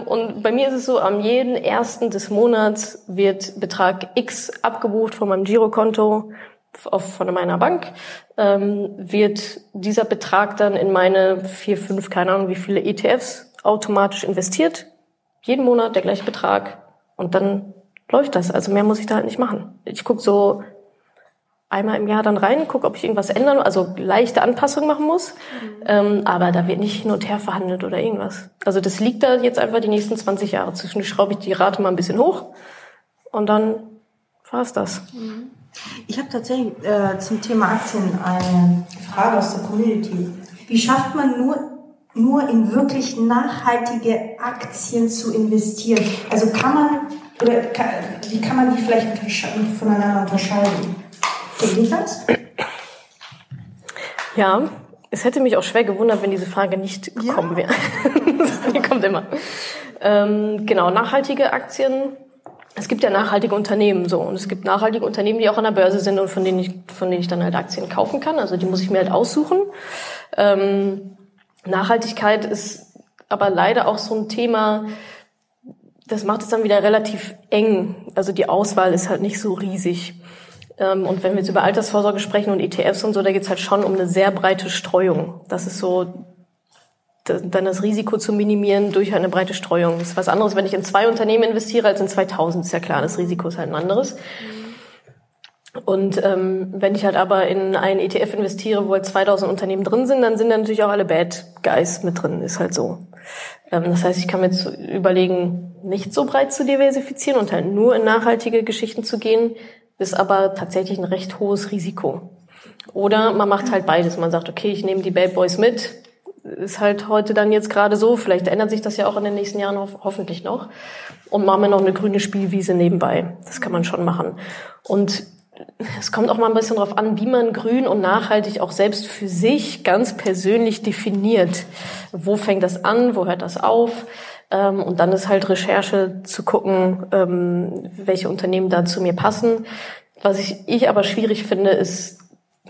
und bei mir ist es so, am jeden ersten des Monats wird Betrag X abgebucht von meinem Girokonto von meiner Bank, ähm, wird dieser Betrag dann in meine vier, fünf, keine Ahnung wie viele ETFs automatisch investiert. Jeden Monat der gleiche Betrag. Und dann läuft das. Also mehr muss ich da halt nicht machen. Ich gucke so einmal im Jahr dann rein, gucke, ob ich irgendwas ändern, also leichte Anpassungen machen muss. Mhm. Ähm, aber da wird nicht hin und her verhandelt oder irgendwas. Also das liegt da jetzt einfach die nächsten 20 Jahre. Zwischendurch schraube ich die Rate mal ein bisschen hoch und dann war's das. Mhm. Ich habe tatsächlich äh, zum Thema Aktien eine Frage aus der Community. Wie schafft man nur nur in wirklich nachhaltige Aktien zu investieren? Also kann man, oder kann, wie kann man die vielleicht voneinander unterscheiden? Geht ich das? Ja, es hätte mich auch schwer gewundert, wenn diese Frage nicht gekommen ja. wäre. *laughs* die kommt immer. Ähm, genau, nachhaltige Aktien. Es gibt ja nachhaltige Unternehmen so und es gibt nachhaltige Unternehmen, die auch an der Börse sind und von denen ich, von denen ich dann halt Aktien kaufen kann. Also die muss ich mir halt aussuchen. Ähm, Nachhaltigkeit ist aber leider auch so ein Thema, das macht es dann wieder relativ eng. Also die Auswahl ist halt nicht so riesig. Ähm, und wenn wir jetzt über Altersvorsorge sprechen und ETFs und so, da geht es halt schon um eine sehr breite Streuung. Das ist so dann das Risiko zu minimieren durch eine breite Streuung. Das ist was anderes, wenn ich in zwei Unternehmen investiere als in 2000, ist ja klar, das Risiko ist halt ein anderes. Und ähm, wenn ich halt aber in einen ETF investiere, wo halt 2000 Unternehmen drin sind, dann sind da natürlich auch alle Bad Guys mit drin, ist halt so. Ähm, das heißt, ich kann mir jetzt überlegen, nicht so breit zu diversifizieren und halt nur in nachhaltige Geschichten zu gehen, ist aber tatsächlich ein recht hohes Risiko. Oder man macht halt beides. Man sagt, okay, ich nehme die Bad Boys mit. Ist halt heute dann jetzt gerade so. Vielleicht ändert sich das ja auch in den nächsten Jahren ho hoffentlich noch. Und machen wir noch eine grüne Spielwiese nebenbei. Das kann man schon machen. Und es kommt auch mal ein bisschen darauf an, wie man grün und nachhaltig auch selbst für sich ganz persönlich definiert. Wo fängt das an? Wo hört das auf? Ähm, und dann ist halt Recherche zu gucken, ähm, welche Unternehmen da zu mir passen. Was ich, ich aber schwierig finde, ist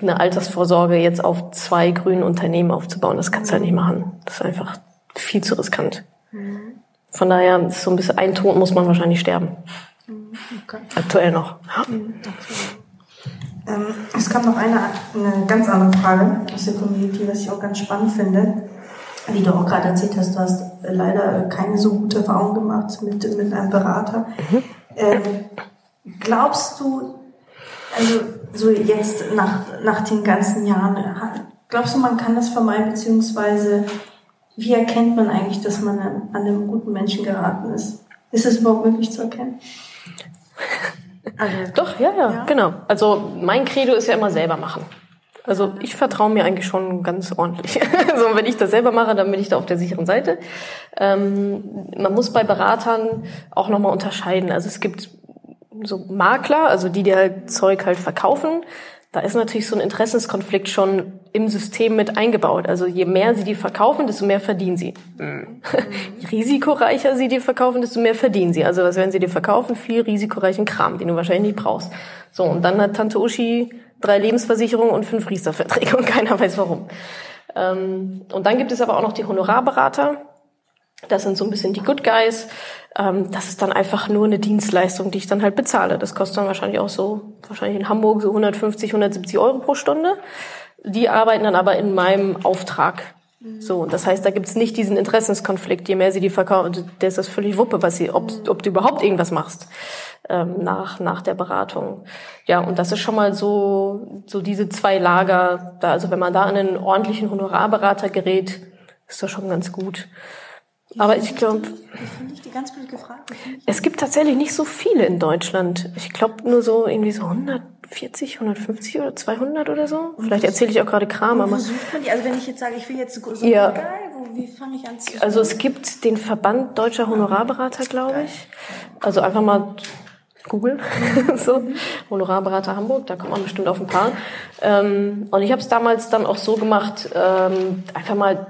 eine Altersvorsorge jetzt auf zwei grünen Unternehmen aufzubauen. Das kannst du halt nicht machen. Das ist einfach viel zu riskant. Von daher ist so ein bisschen ein Tod muss man wahrscheinlich sterben. Okay. Aktuell noch. Ähm, es kam noch eine, eine ganz andere Frage aus der Community, was ich auch ganz spannend finde wie du auch gerade erzählt hast, du hast leider keine so gute Erfahrung gemacht mit, mit einem Berater. Mhm. Ähm, glaubst du, also so jetzt nach, nach den ganzen Jahren, glaubst du, man kann das vermeiden, beziehungsweise wie erkennt man eigentlich, dass man an einem guten Menschen geraten ist? Ist es überhaupt möglich zu erkennen? Also, *laughs* Doch, ja, ja, ja, genau. Also mein Credo ist ja immer selber machen. Also ich vertraue mir eigentlich schon ganz ordentlich. *laughs* also wenn ich das selber mache, dann bin ich da auf der sicheren Seite. Ähm, man muss bei Beratern auch nochmal unterscheiden. Also es gibt so Makler, also die, die halt Zeug halt verkaufen. Da ist natürlich so ein Interessenskonflikt schon im System mit eingebaut. Also je mehr sie die verkaufen, desto mehr verdienen sie. Mhm. *laughs* risikoreicher sie die verkaufen, desto mehr verdienen sie. Also was werden sie dir verkaufen? Viel risikoreichen Kram, den du wahrscheinlich nicht brauchst. So, und dann hat Tante Uschi drei Lebensversicherungen und fünf Riester-Verträge und keiner weiß warum. Ähm, und dann gibt es aber auch noch die Honorarberater. Das sind so ein bisschen die Good Guys. Ähm, das ist dann einfach nur eine Dienstleistung, die ich dann halt bezahle. Das kostet dann wahrscheinlich auch so, wahrscheinlich in Hamburg so 150, 170 Euro pro Stunde. Die arbeiten dann aber in meinem Auftrag. So, und das heißt, da gibt's nicht diesen Interessenskonflikt. Je mehr sie die verkaufen, der ist das völlig Wuppe, was sie, ob, ob du überhaupt irgendwas machst ähm, nach nach der Beratung. Ja, und das ist schon mal so so diese zwei Lager. Da, also wenn man da an einen ordentlichen Honorarberater gerät, ist das schon ganz gut. Aber ich glaube, es gibt tatsächlich nicht so viele in Deutschland. Ich glaube nur so irgendwie so 140, 150 oder 200 oder so. Vielleicht erzähle ich auch gerade Kram, aber. sucht man die? Also wenn ich jetzt sage, ich will jetzt so ja. geil, wie fange ich an zu? Also es gibt den Verband deutscher Honorarberater, glaube ich. Also einfach mal Google, *laughs* so Honorarberater Hamburg, da kommt man bestimmt auf ein paar. Ähm, und ich habe es damals dann auch so gemacht, ähm, einfach mal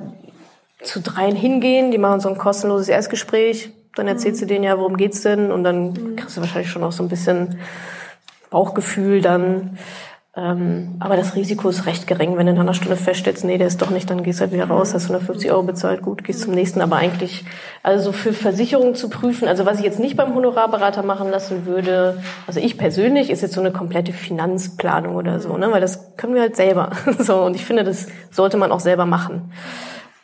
zu dreien hingehen, die machen so ein kostenloses Erstgespräch, dann erzählst du denen ja, worum geht's denn und dann kriegst du wahrscheinlich schon auch so ein bisschen Bauchgefühl dann. Ähm, aber das Risiko ist recht gering. Wenn du in einer Stunde feststellst, nee, der ist doch nicht, dann gehst du halt wieder raus, hast 150 Euro bezahlt, gut, gehst zum nächsten. Aber eigentlich, also für Versicherungen zu prüfen, also was ich jetzt nicht beim Honorarberater machen lassen würde, also ich persönlich, ist jetzt so eine komplette Finanzplanung oder so, ne, weil das können wir halt selber. *laughs* so, und ich finde, das sollte man auch selber machen.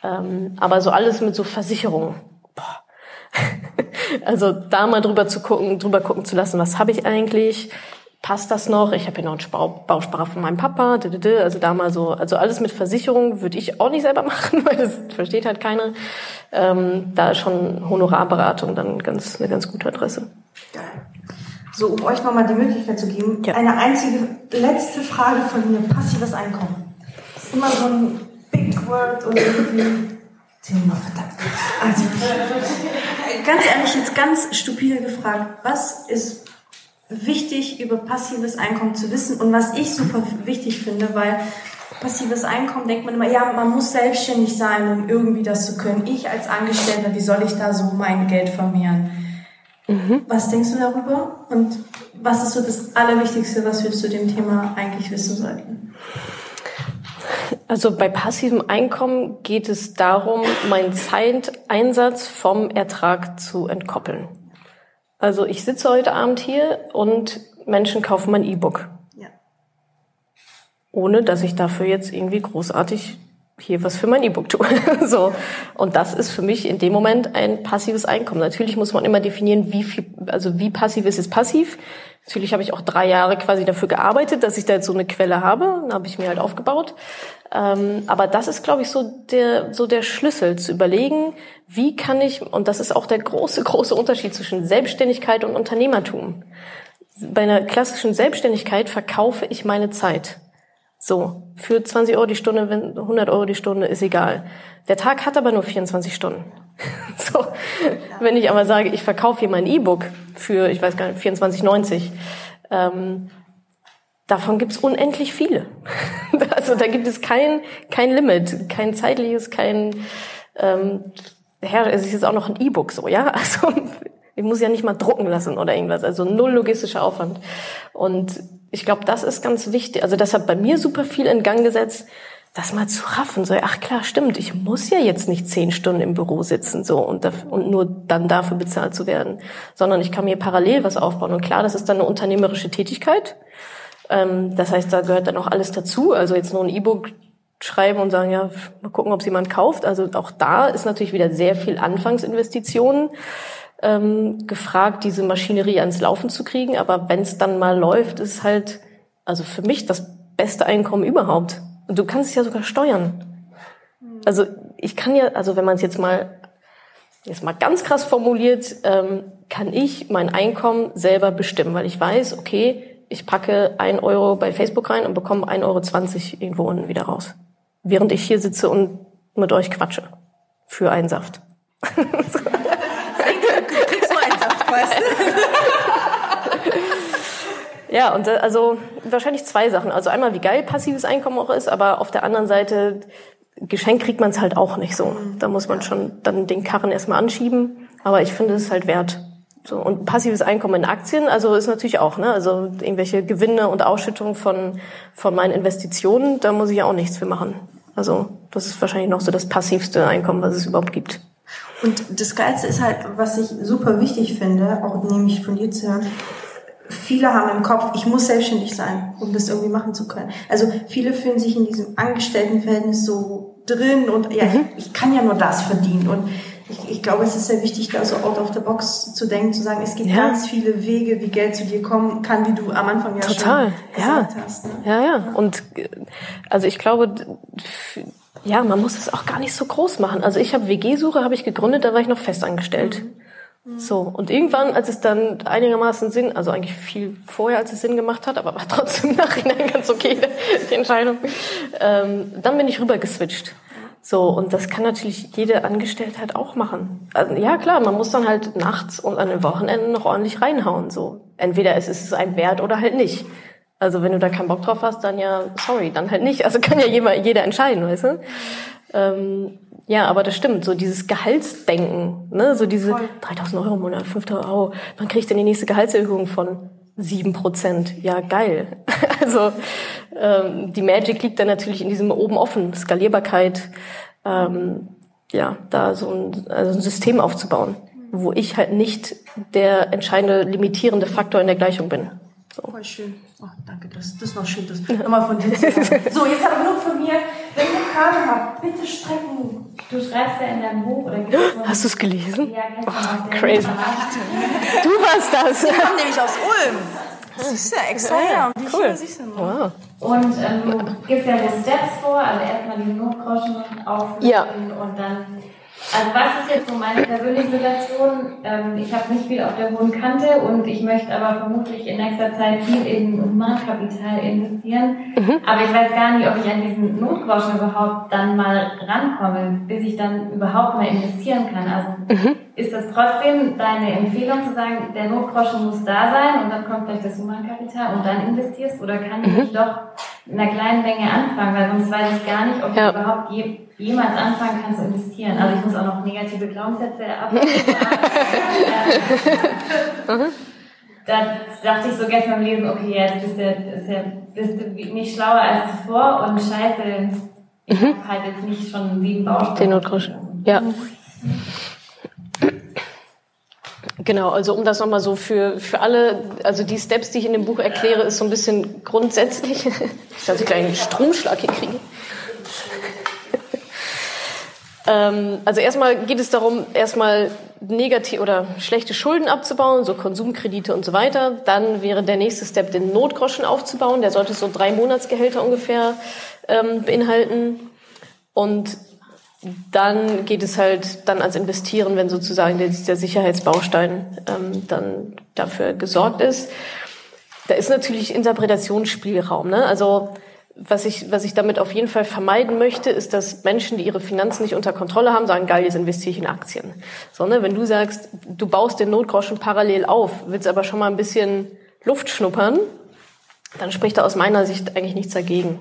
Ähm, aber so alles mit so Versicherungen. *laughs* Also da mal drüber zu gucken, drüber gucken zu lassen, was habe ich eigentlich? Passt das noch? Ich habe hier noch einen Bausparer von meinem Papa. Also da mal so, also alles mit Versicherung würde ich auch nicht selber *laughs* machen, weil das versteht halt keiner. Ähm, da ist schon Honorarberatung dann ganz eine ganz gute Adresse. Geil. So, um euch nochmal die Möglichkeit zu geben, ja. eine einzige letzte Frage von mir, passives Einkommen. Das ist immer so ein Big Word oder irgendwie Thema verdammt. Also, *laughs* ganz ehrlich, jetzt ganz stupide gefragt, was ist wichtig über passives Einkommen zu wissen und was ich super wichtig finde, weil passives Einkommen denkt man immer, ja, man muss selbstständig sein, um irgendwie das zu können. Ich als Angestellter, wie soll ich da so mein Geld vermehren? Mhm. Was denkst du darüber? Und was ist so das Allerwichtigste, was wir zu dem Thema eigentlich wissen sollten? Also bei passivem Einkommen geht es darum, meinen Zeiteinsatz vom Ertrag zu entkoppeln. Also ich sitze heute Abend hier und Menschen kaufen mein E-Book. Ja. Ohne dass ich dafür jetzt irgendwie großartig hier was für mein E-Book tue. *laughs* so. Und das ist für mich in dem Moment ein passives Einkommen. Natürlich muss man immer definieren, wie viel, also wie passiv ist es passiv. Natürlich habe ich auch drei Jahre quasi dafür gearbeitet, dass ich da jetzt so eine Quelle habe. Da habe ich mir halt aufgebaut. Ähm, aber das ist, glaube ich, so der, so der Schlüssel zu überlegen, wie kann ich, und das ist auch der große, große Unterschied zwischen Selbstständigkeit und Unternehmertum. Bei einer klassischen Selbstständigkeit verkaufe ich meine Zeit. So, für 20 Euro die Stunde, 100 Euro die Stunde, ist egal. Der Tag hat aber nur 24 Stunden. *laughs* so, wenn ich aber sage, ich verkaufe hier mein E-Book für, ich weiß gar nicht, 24,90, ähm, davon gibt's unendlich viele. *laughs* also da gibt es kein, kein Limit, kein zeitliches, kein, ähm, Herr, es ist jetzt auch noch ein E-Book so, ja? *laughs* Also ich muss ja nicht mal drucken lassen oder irgendwas. Also null logistischer Aufwand. Und ich glaube, das ist ganz wichtig. Also das hat bei mir super viel in Gang gesetzt, das mal zu raffen. So, ach klar, stimmt, ich muss ja jetzt nicht zehn Stunden im Büro sitzen so und, dafür, und nur dann dafür bezahlt zu werden, sondern ich kann mir parallel was aufbauen. Und klar, das ist dann eine unternehmerische Tätigkeit. Ähm, das heißt, da gehört dann auch alles dazu. Also jetzt nur ein E-Book schreiben und sagen, ja, mal gucken, ob es jemand kauft. Also auch da ist natürlich wieder sehr viel Anfangsinvestitionen ähm, gefragt, diese Maschinerie ans Laufen zu kriegen. Aber wenn es dann mal läuft, ist halt, also für mich das beste Einkommen überhaupt. Und du kannst es ja sogar steuern. Also ich kann ja, also wenn man es jetzt mal jetzt mal ganz krass formuliert, ähm, kann ich mein Einkommen selber bestimmen, weil ich weiß, okay, ich packe ein Euro bei Facebook rein und bekomme ein Euro zwanzig irgendwo unten wieder raus. Während ich hier sitze und mit euch quatsche. Für einen Saft. *laughs* *laughs* ja, und äh, also wahrscheinlich zwei Sachen. Also einmal, wie geil passives Einkommen auch ist, aber auf der anderen Seite, Geschenk kriegt man es halt auch nicht so. Da muss man schon dann den Karren erstmal anschieben. Aber ich finde es halt wert. So, und passives Einkommen in Aktien, also ist natürlich auch, ne? Also irgendwelche Gewinne und Ausschüttungen von, von meinen Investitionen, da muss ich ja auch nichts für machen. Also das ist wahrscheinlich noch so das passivste Einkommen, was es überhaupt gibt. Und das Geilste ist halt, was ich super wichtig finde, auch nämlich von dir zu hören, viele haben im Kopf, ich muss selbstständig sein, um das irgendwie machen zu können. Also viele fühlen sich in diesem Angestelltenverhältnis so drin und ja, mhm. ich, ich kann ja nur das verdienen und ich, ich glaube, es ist sehr wichtig, da so out of the box zu denken, zu sagen, es gibt ja. ganz viele Wege, wie Geld zu dir kommen kann, wie du am Anfang ja Total. schon gesagt ja. hast. Ne? Ja, ja. Und also ich glaube, ja, man muss es auch gar nicht so groß machen. Also ich habe WG-Suche habe ich gegründet, da war ich noch festangestellt. Mhm. So, und irgendwann, als es dann einigermaßen Sinn, also eigentlich viel vorher, als es Sinn gemacht hat, aber war trotzdem im *laughs* Nachhinein ganz okay, die Entscheidung, ähm, dann bin ich rüber geswitcht. So, und das kann natürlich jede Angestellte halt auch machen. Also, ja, klar, man muss dann halt nachts und an den Wochenenden noch ordentlich reinhauen, so. Entweder es ist es ein Wert oder halt nicht. Also, wenn du da keinen Bock drauf hast, dann ja, sorry, dann halt nicht. Also kann ja jeder, jeder entscheiden, weißt du? Ähm, ja, aber das stimmt, so dieses Gehaltsdenken, ne, so diese Voll. 3000 Euro im Monat, 5000 Euro, wann kriege ich denn die nächste Gehaltserhöhung von sieben Prozent? Ja, geil. *laughs* Also ähm, die Magic liegt dann natürlich in diesem oben offen, Skalierbarkeit, ähm, ja, da so ein, also ein System aufzubauen, wo ich halt nicht der entscheidende limitierende Faktor in der Gleichung bin. So. Voll schön. Oh, danke, das, das ist noch schön, das nochmal von dir. So, jetzt aber nur von mir. Wenn ihr Fragen habt, bitte strecken. Du schreibst ja in deinem Buch oder Hast du es gelesen? Ja, gestern. Oh, crazy. Du warst das. Wir kommen nämlich aus Ulm. Siehst du, extra ja, die cool. siehst du wow. Und ähm, du gibst ja so Steps vor, also erstmal die Notgroschen auflösen ja. und dann Also was ist jetzt so meine persönliche Situation? Ähm, ich habe nicht viel auf der hohen Kante und ich möchte aber vermutlich in nächster Zeit viel in Humankapital investieren. Mhm. Aber ich weiß gar nicht, ob ich an diesen Notgroschen überhaupt dann mal rankomme, bis ich dann überhaupt mal investieren kann. Also mhm. ist das trotzdem deine Empfehlung zu sagen, der Notgroschen muss da sein und dann kommt vielleicht das Humankapital und dann investierst? Oder kann ich mhm. doch in einer kleinen Menge anfangen? Weil sonst weiß ich gar nicht, ob ja. ich überhaupt je jemals anfangen kann zu investieren. Also ich muss auch noch negative Glaubenssätze abbauen. *laughs* *laughs* da dachte ich so gestern beim Lesen, okay, jetzt bist du, bist du, bist du nicht schlauer als zuvor und scheiße, ich mhm. habe halt jetzt nicht schon sieben Bausteine. Den Notgrosch. Ja. Genau, also um das nochmal so für, für alle, also die Steps, die ich in dem Buch erkläre, ist so ein bisschen grundsätzlich, *laughs* dass ich gleich einen Stromschlag hier kriege. Ähm, also erstmal geht es darum, erstmal negativ oder schlechte Schulden abzubauen, so Konsumkredite und so weiter. Dann wäre der nächste Step, den Notgroschen aufzubauen. Der sollte so drei Monatsgehälter ungefähr ähm, beinhalten. Und dann geht es halt dann ans Investieren, wenn sozusagen der, der Sicherheitsbaustein ähm, dann dafür gesorgt ist. Da ist natürlich Interpretationsspielraum. Ne? Also was ich, was ich damit auf jeden Fall vermeiden möchte, ist, dass Menschen, die ihre Finanzen nicht unter Kontrolle haben, sagen, geil, jetzt investiere ich in Aktien. Sondern wenn du sagst, du baust den Notgroschen parallel auf, willst aber schon mal ein bisschen Luft schnuppern, dann spricht da aus meiner Sicht eigentlich nichts dagegen.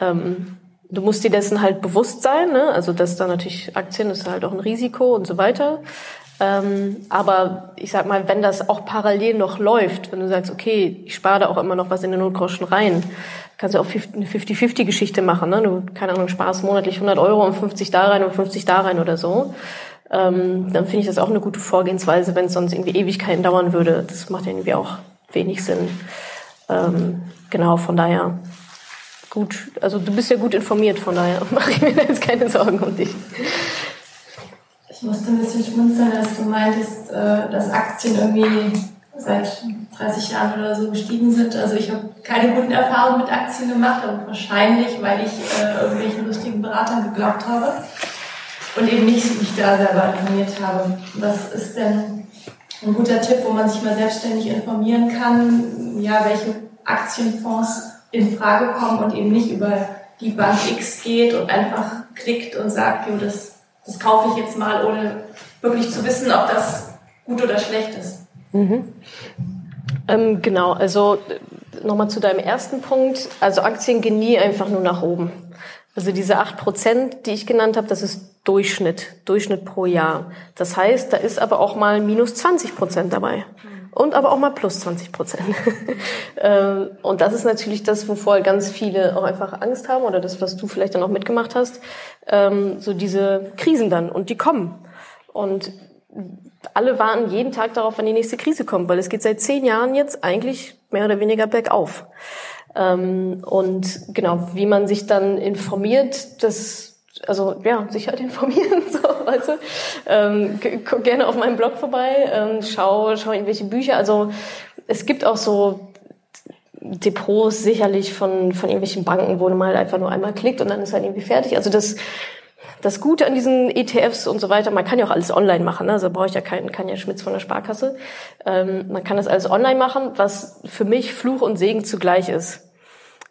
Ähm, du musst dir dessen halt bewusst sein, ne? also dass da natürlich Aktien ist halt auch ein Risiko und so weiter. Ähm, aber ich sag mal, wenn das auch parallel noch läuft, wenn du sagst, okay, ich spare da auch immer noch was in den Notgroschen rein, kannst du auch eine 50-50-Geschichte machen. Ne? Du, keine Ahnung, sparst monatlich 100 Euro und 50 da rein und 50 da rein oder so. Ähm, dann finde ich das auch eine gute Vorgehensweise, wenn es sonst irgendwie Ewigkeiten dauern würde. Das macht ja irgendwie auch wenig Sinn. Ähm, genau, von daher gut. Also du bist ja gut informiert, von daher *laughs* mache ich mir da jetzt keine Sorgen um dich. Ich musste ein bisschen schmunzeln, als du meintest, äh, dass Aktien irgendwie seit 30 Jahren oder so gestiegen sind. Also ich habe keine guten Erfahrungen mit Aktien gemacht, aber wahrscheinlich, weil ich äh, irgendwelchen lustigen Beratern geglaubt habe und eben nicht mich da selber informiert habe. Was ist denn ein guter Tipp, wo man sich mal selbstständig informieren kann, ja, welche Aktienfonds in Frage kommen und eben nicht über die Bank X geht und einfach klickt und sagt, jo, das, das kaufe ich jetzt mal, ohne wirklich zu wissen, ob das gut oder schlecht ist. Mhm. Ähm, genau, also nochmal zu deinem ersten Punkt. Also Aktien gehen nie einfach nur nach oben. Also diese acht Prozent, die ich genannt habe, das ist Durchschnitt, Durchschnitt pro Jahr. Das heißt, da ist aber auch mal minus 20 Prozent dabei. Und aber auch mal plus 20 Prozent. *laughs* Ähm, und das ist natürlich das, wovor ganz viele auch einfach Angst haben oder das, was du vielleicht dann auch mitgemacht hast. Ähm, so diese Krisen dann und die kommen. Und alle warten jeden Tag darauf, wann die nächste Krise kommt, weil es geht seit zehn Jahren jetzt eigentlich mehr oder weniger bergauf. Ähm, und genau, wie man sich dann informiert, das, also ja, sich halt informieren, *laughs* so, weißt du. Ähm, guck gerne auf meinem Blog vorbei, ähm, schau, schau irgendwelche Bücher. Also es gibt auch so Depots sicherlich von, von irgendwelchen Banken, wo man halt einfach nur einmal klickt und dann ist halt irgendwie fertig. Also das das Gute an diesen ETFs und so weiter, man kann ja auch alles online machen, ne? also brauche ich ja keinen kann ja Schmitz von der Sparkasse. Ähm, man kann das alles online machen, was für mich Fluch und Segen zugleich ist.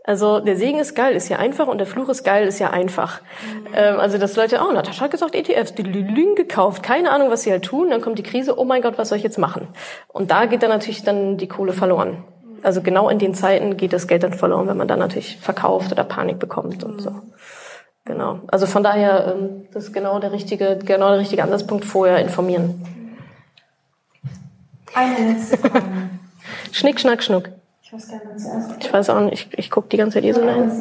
Also der Segen ist geil, ist ja einfach und der Fluch ist geil, ist ja einfach. Mhm. Ähm, also dass Leute, oh, Natascha hat gesagt ETFs, die Lügen gekauft, keine Ahnung, was sie halt tun, dann kommt die Krise, oh mein Gott, was soll ich jetzt machen? Und da geht dann natürlich dann die Kohle verloren. Also genau in den Zeiten geht das Geld dann verloren, wenn man dann natürlich verkauft oder Panik bekommt und so. Genau. Also von daher, ähm, das ist genau der richtige, genau der richtige Ansatzpunkt vorher informieren. Eine letzte Frage. Schnick, schnack, schnuck. Ich weiß gar nicht, zuerst. Ich weiß auch nicht, ich, ich gucke die ganze Zeit hier so rein.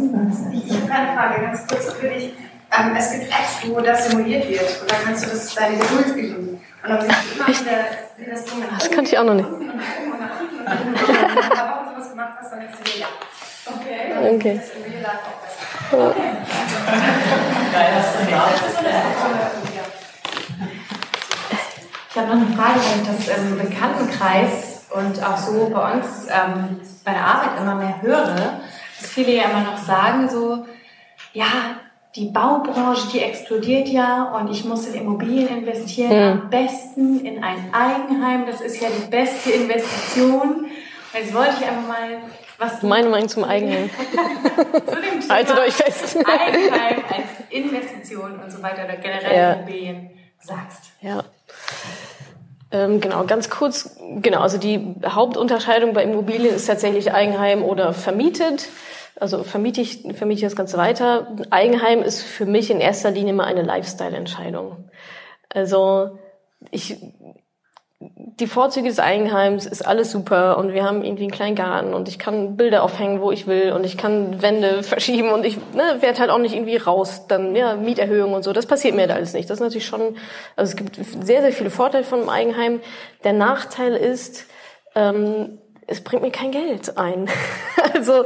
Ich habe eine Frage, ganz kurz für dich. Ähm, es gibt Apps, wo das simuliert wird und dann kannst du das deine Geduld üben. Und dann siehst du immer wieder, wie das Ding Das kannte ich auch noch nicht. Und dann und nach unten und dann und dann und dann sowas gemacht hast, dann denkst du dir, ja. Okay. Okay. Das Real Life auch Ich habe noch eine Frage, wenn ich das im Bekanntenkreis und auch so bei uns ähm, bei der Arbeit immer mehr höre, dass viele ja immer noch sagen so, ja, die Baubranche, die explodiert ja und ich muss in Immobilien investieren, mhm. am besten in ein Eigenheim. Das ist ja die beste Investition. Und jetzt wollte ich einfach mal was Meine Meinung zum Eigenheim. *laughs* zu dem *laughs* Thema Haltet euch fest. Eigenheim als Investition und so weiter oder generell ja. Immobilien sagst. Ja. Ähm, genau, ganz kurz, genau, also die Hauptunterscheidung bei Immobilien ist tatsächlich Eigenheim oder vermietet. Also vermiete ich, vermiete ich das Ganze weiter. Eigenheim ist für mich in erster Linie mal eine Lifestyle-Entscheidung. Also ich, die Vorzüge des Eigenheims ist alles super und wir haben irgendwie einen kleinen Garten und ich kann Bilder aufhängen, wo ich will und ich kann Wände *laughs* verschieben und ich ne, werde halt auch nicht irgendwie raus, dann ja Mieterhöhungen und so. Das passiert mir halt alles nicht. Das ist natürlich schon, also es gibt sehr sehr viele Vorteile von einem Eigenheim. Der Nachteil ist ähm, es bringt mir kein Geld ein. *laughs* also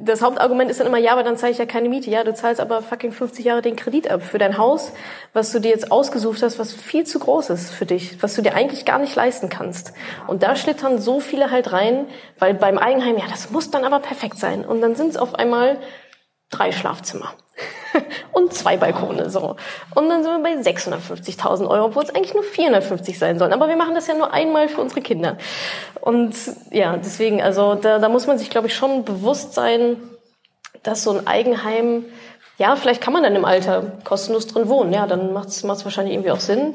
das Hauptargument ist dann immer, ja, aber dann zahle ich ja keine Miete. Ja, du zahlst aber fucking 50 Jahre den Kredit ab für dein Haus, was du dir jetzt ausgesucht hast, was viel zu groß ist für dich, was du dir eigentlich gar nicht leisten kannst. Und da schlittern so viele halt rein, weil beim Eigenheim, ja, das muss dann aber perfekt sein. Und dann sind es auf einmal drei Schlafzimmer *laughs* und zwei Balkone so. Und dann sind wir bei 650.000 Euro, obwohl es eigentlich nur 450 sein sollen. Aber wir machen das ja nur einmal für unsere Kinder. Und ja, deswegen, also da, da muss man sich, glaube ich, schon bewusst sein, dass so ein Eigenheim, ja, vielleicht kann man dann im Alter kostenlos drin wohnen. Ja, dann macht es wahrscheinlich irgendwie auch Sinn.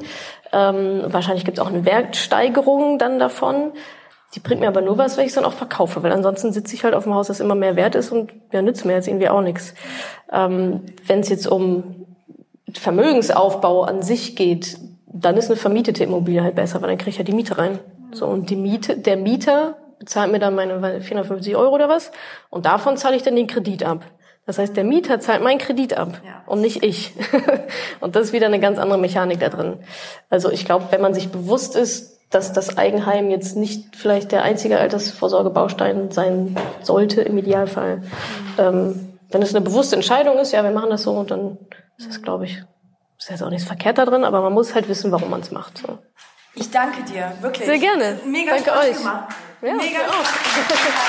Ähm, wahrscheinlich gibt es auch eine Wertsteigerung dann davon. Die bringt mir aber nur was, wenn ich es dann auch verkaufe, weil ansonsten sitze ich halt auf dem Haus, das immer mehr wert ist und ja, nützt mir jetzt irgendwie auch nichts. Ähm, wenn es jetzt um Vermögensaufbau an sich geht, dann ist eine vermietete Immobilie halt besser, weil dann kriege ich ja die Miete rein. So, und die Miete, der Mieter bezahlt mir dann meine 450 Euro oder was und davon zahle ich dann den Kredit ab. Das heißt, der Mieter zahlt meinen Kredit ab ja. und nicht ich. *laughs* und das ist wieder eine ganz andere Mechanik da drin. Also ich glaube, wenn man sich bewusst ist, dass das Eigenheim jetzt nicht vielleicht der einzige Altersvorsorgebaustein sein sollte im Idealfall. Ähm, wenn es eine bewusste Entscheidung ist, ja, wir machen das so und dann ist das, glaube ich, ist jetzt auch nichts verkehrt da drin, aber man muss halt wissen, warum man es macht. So. Ich danke dir, wirklich. Sehr gerne. Mega danke Spaß euch. gemacht. Ja, Mega auch.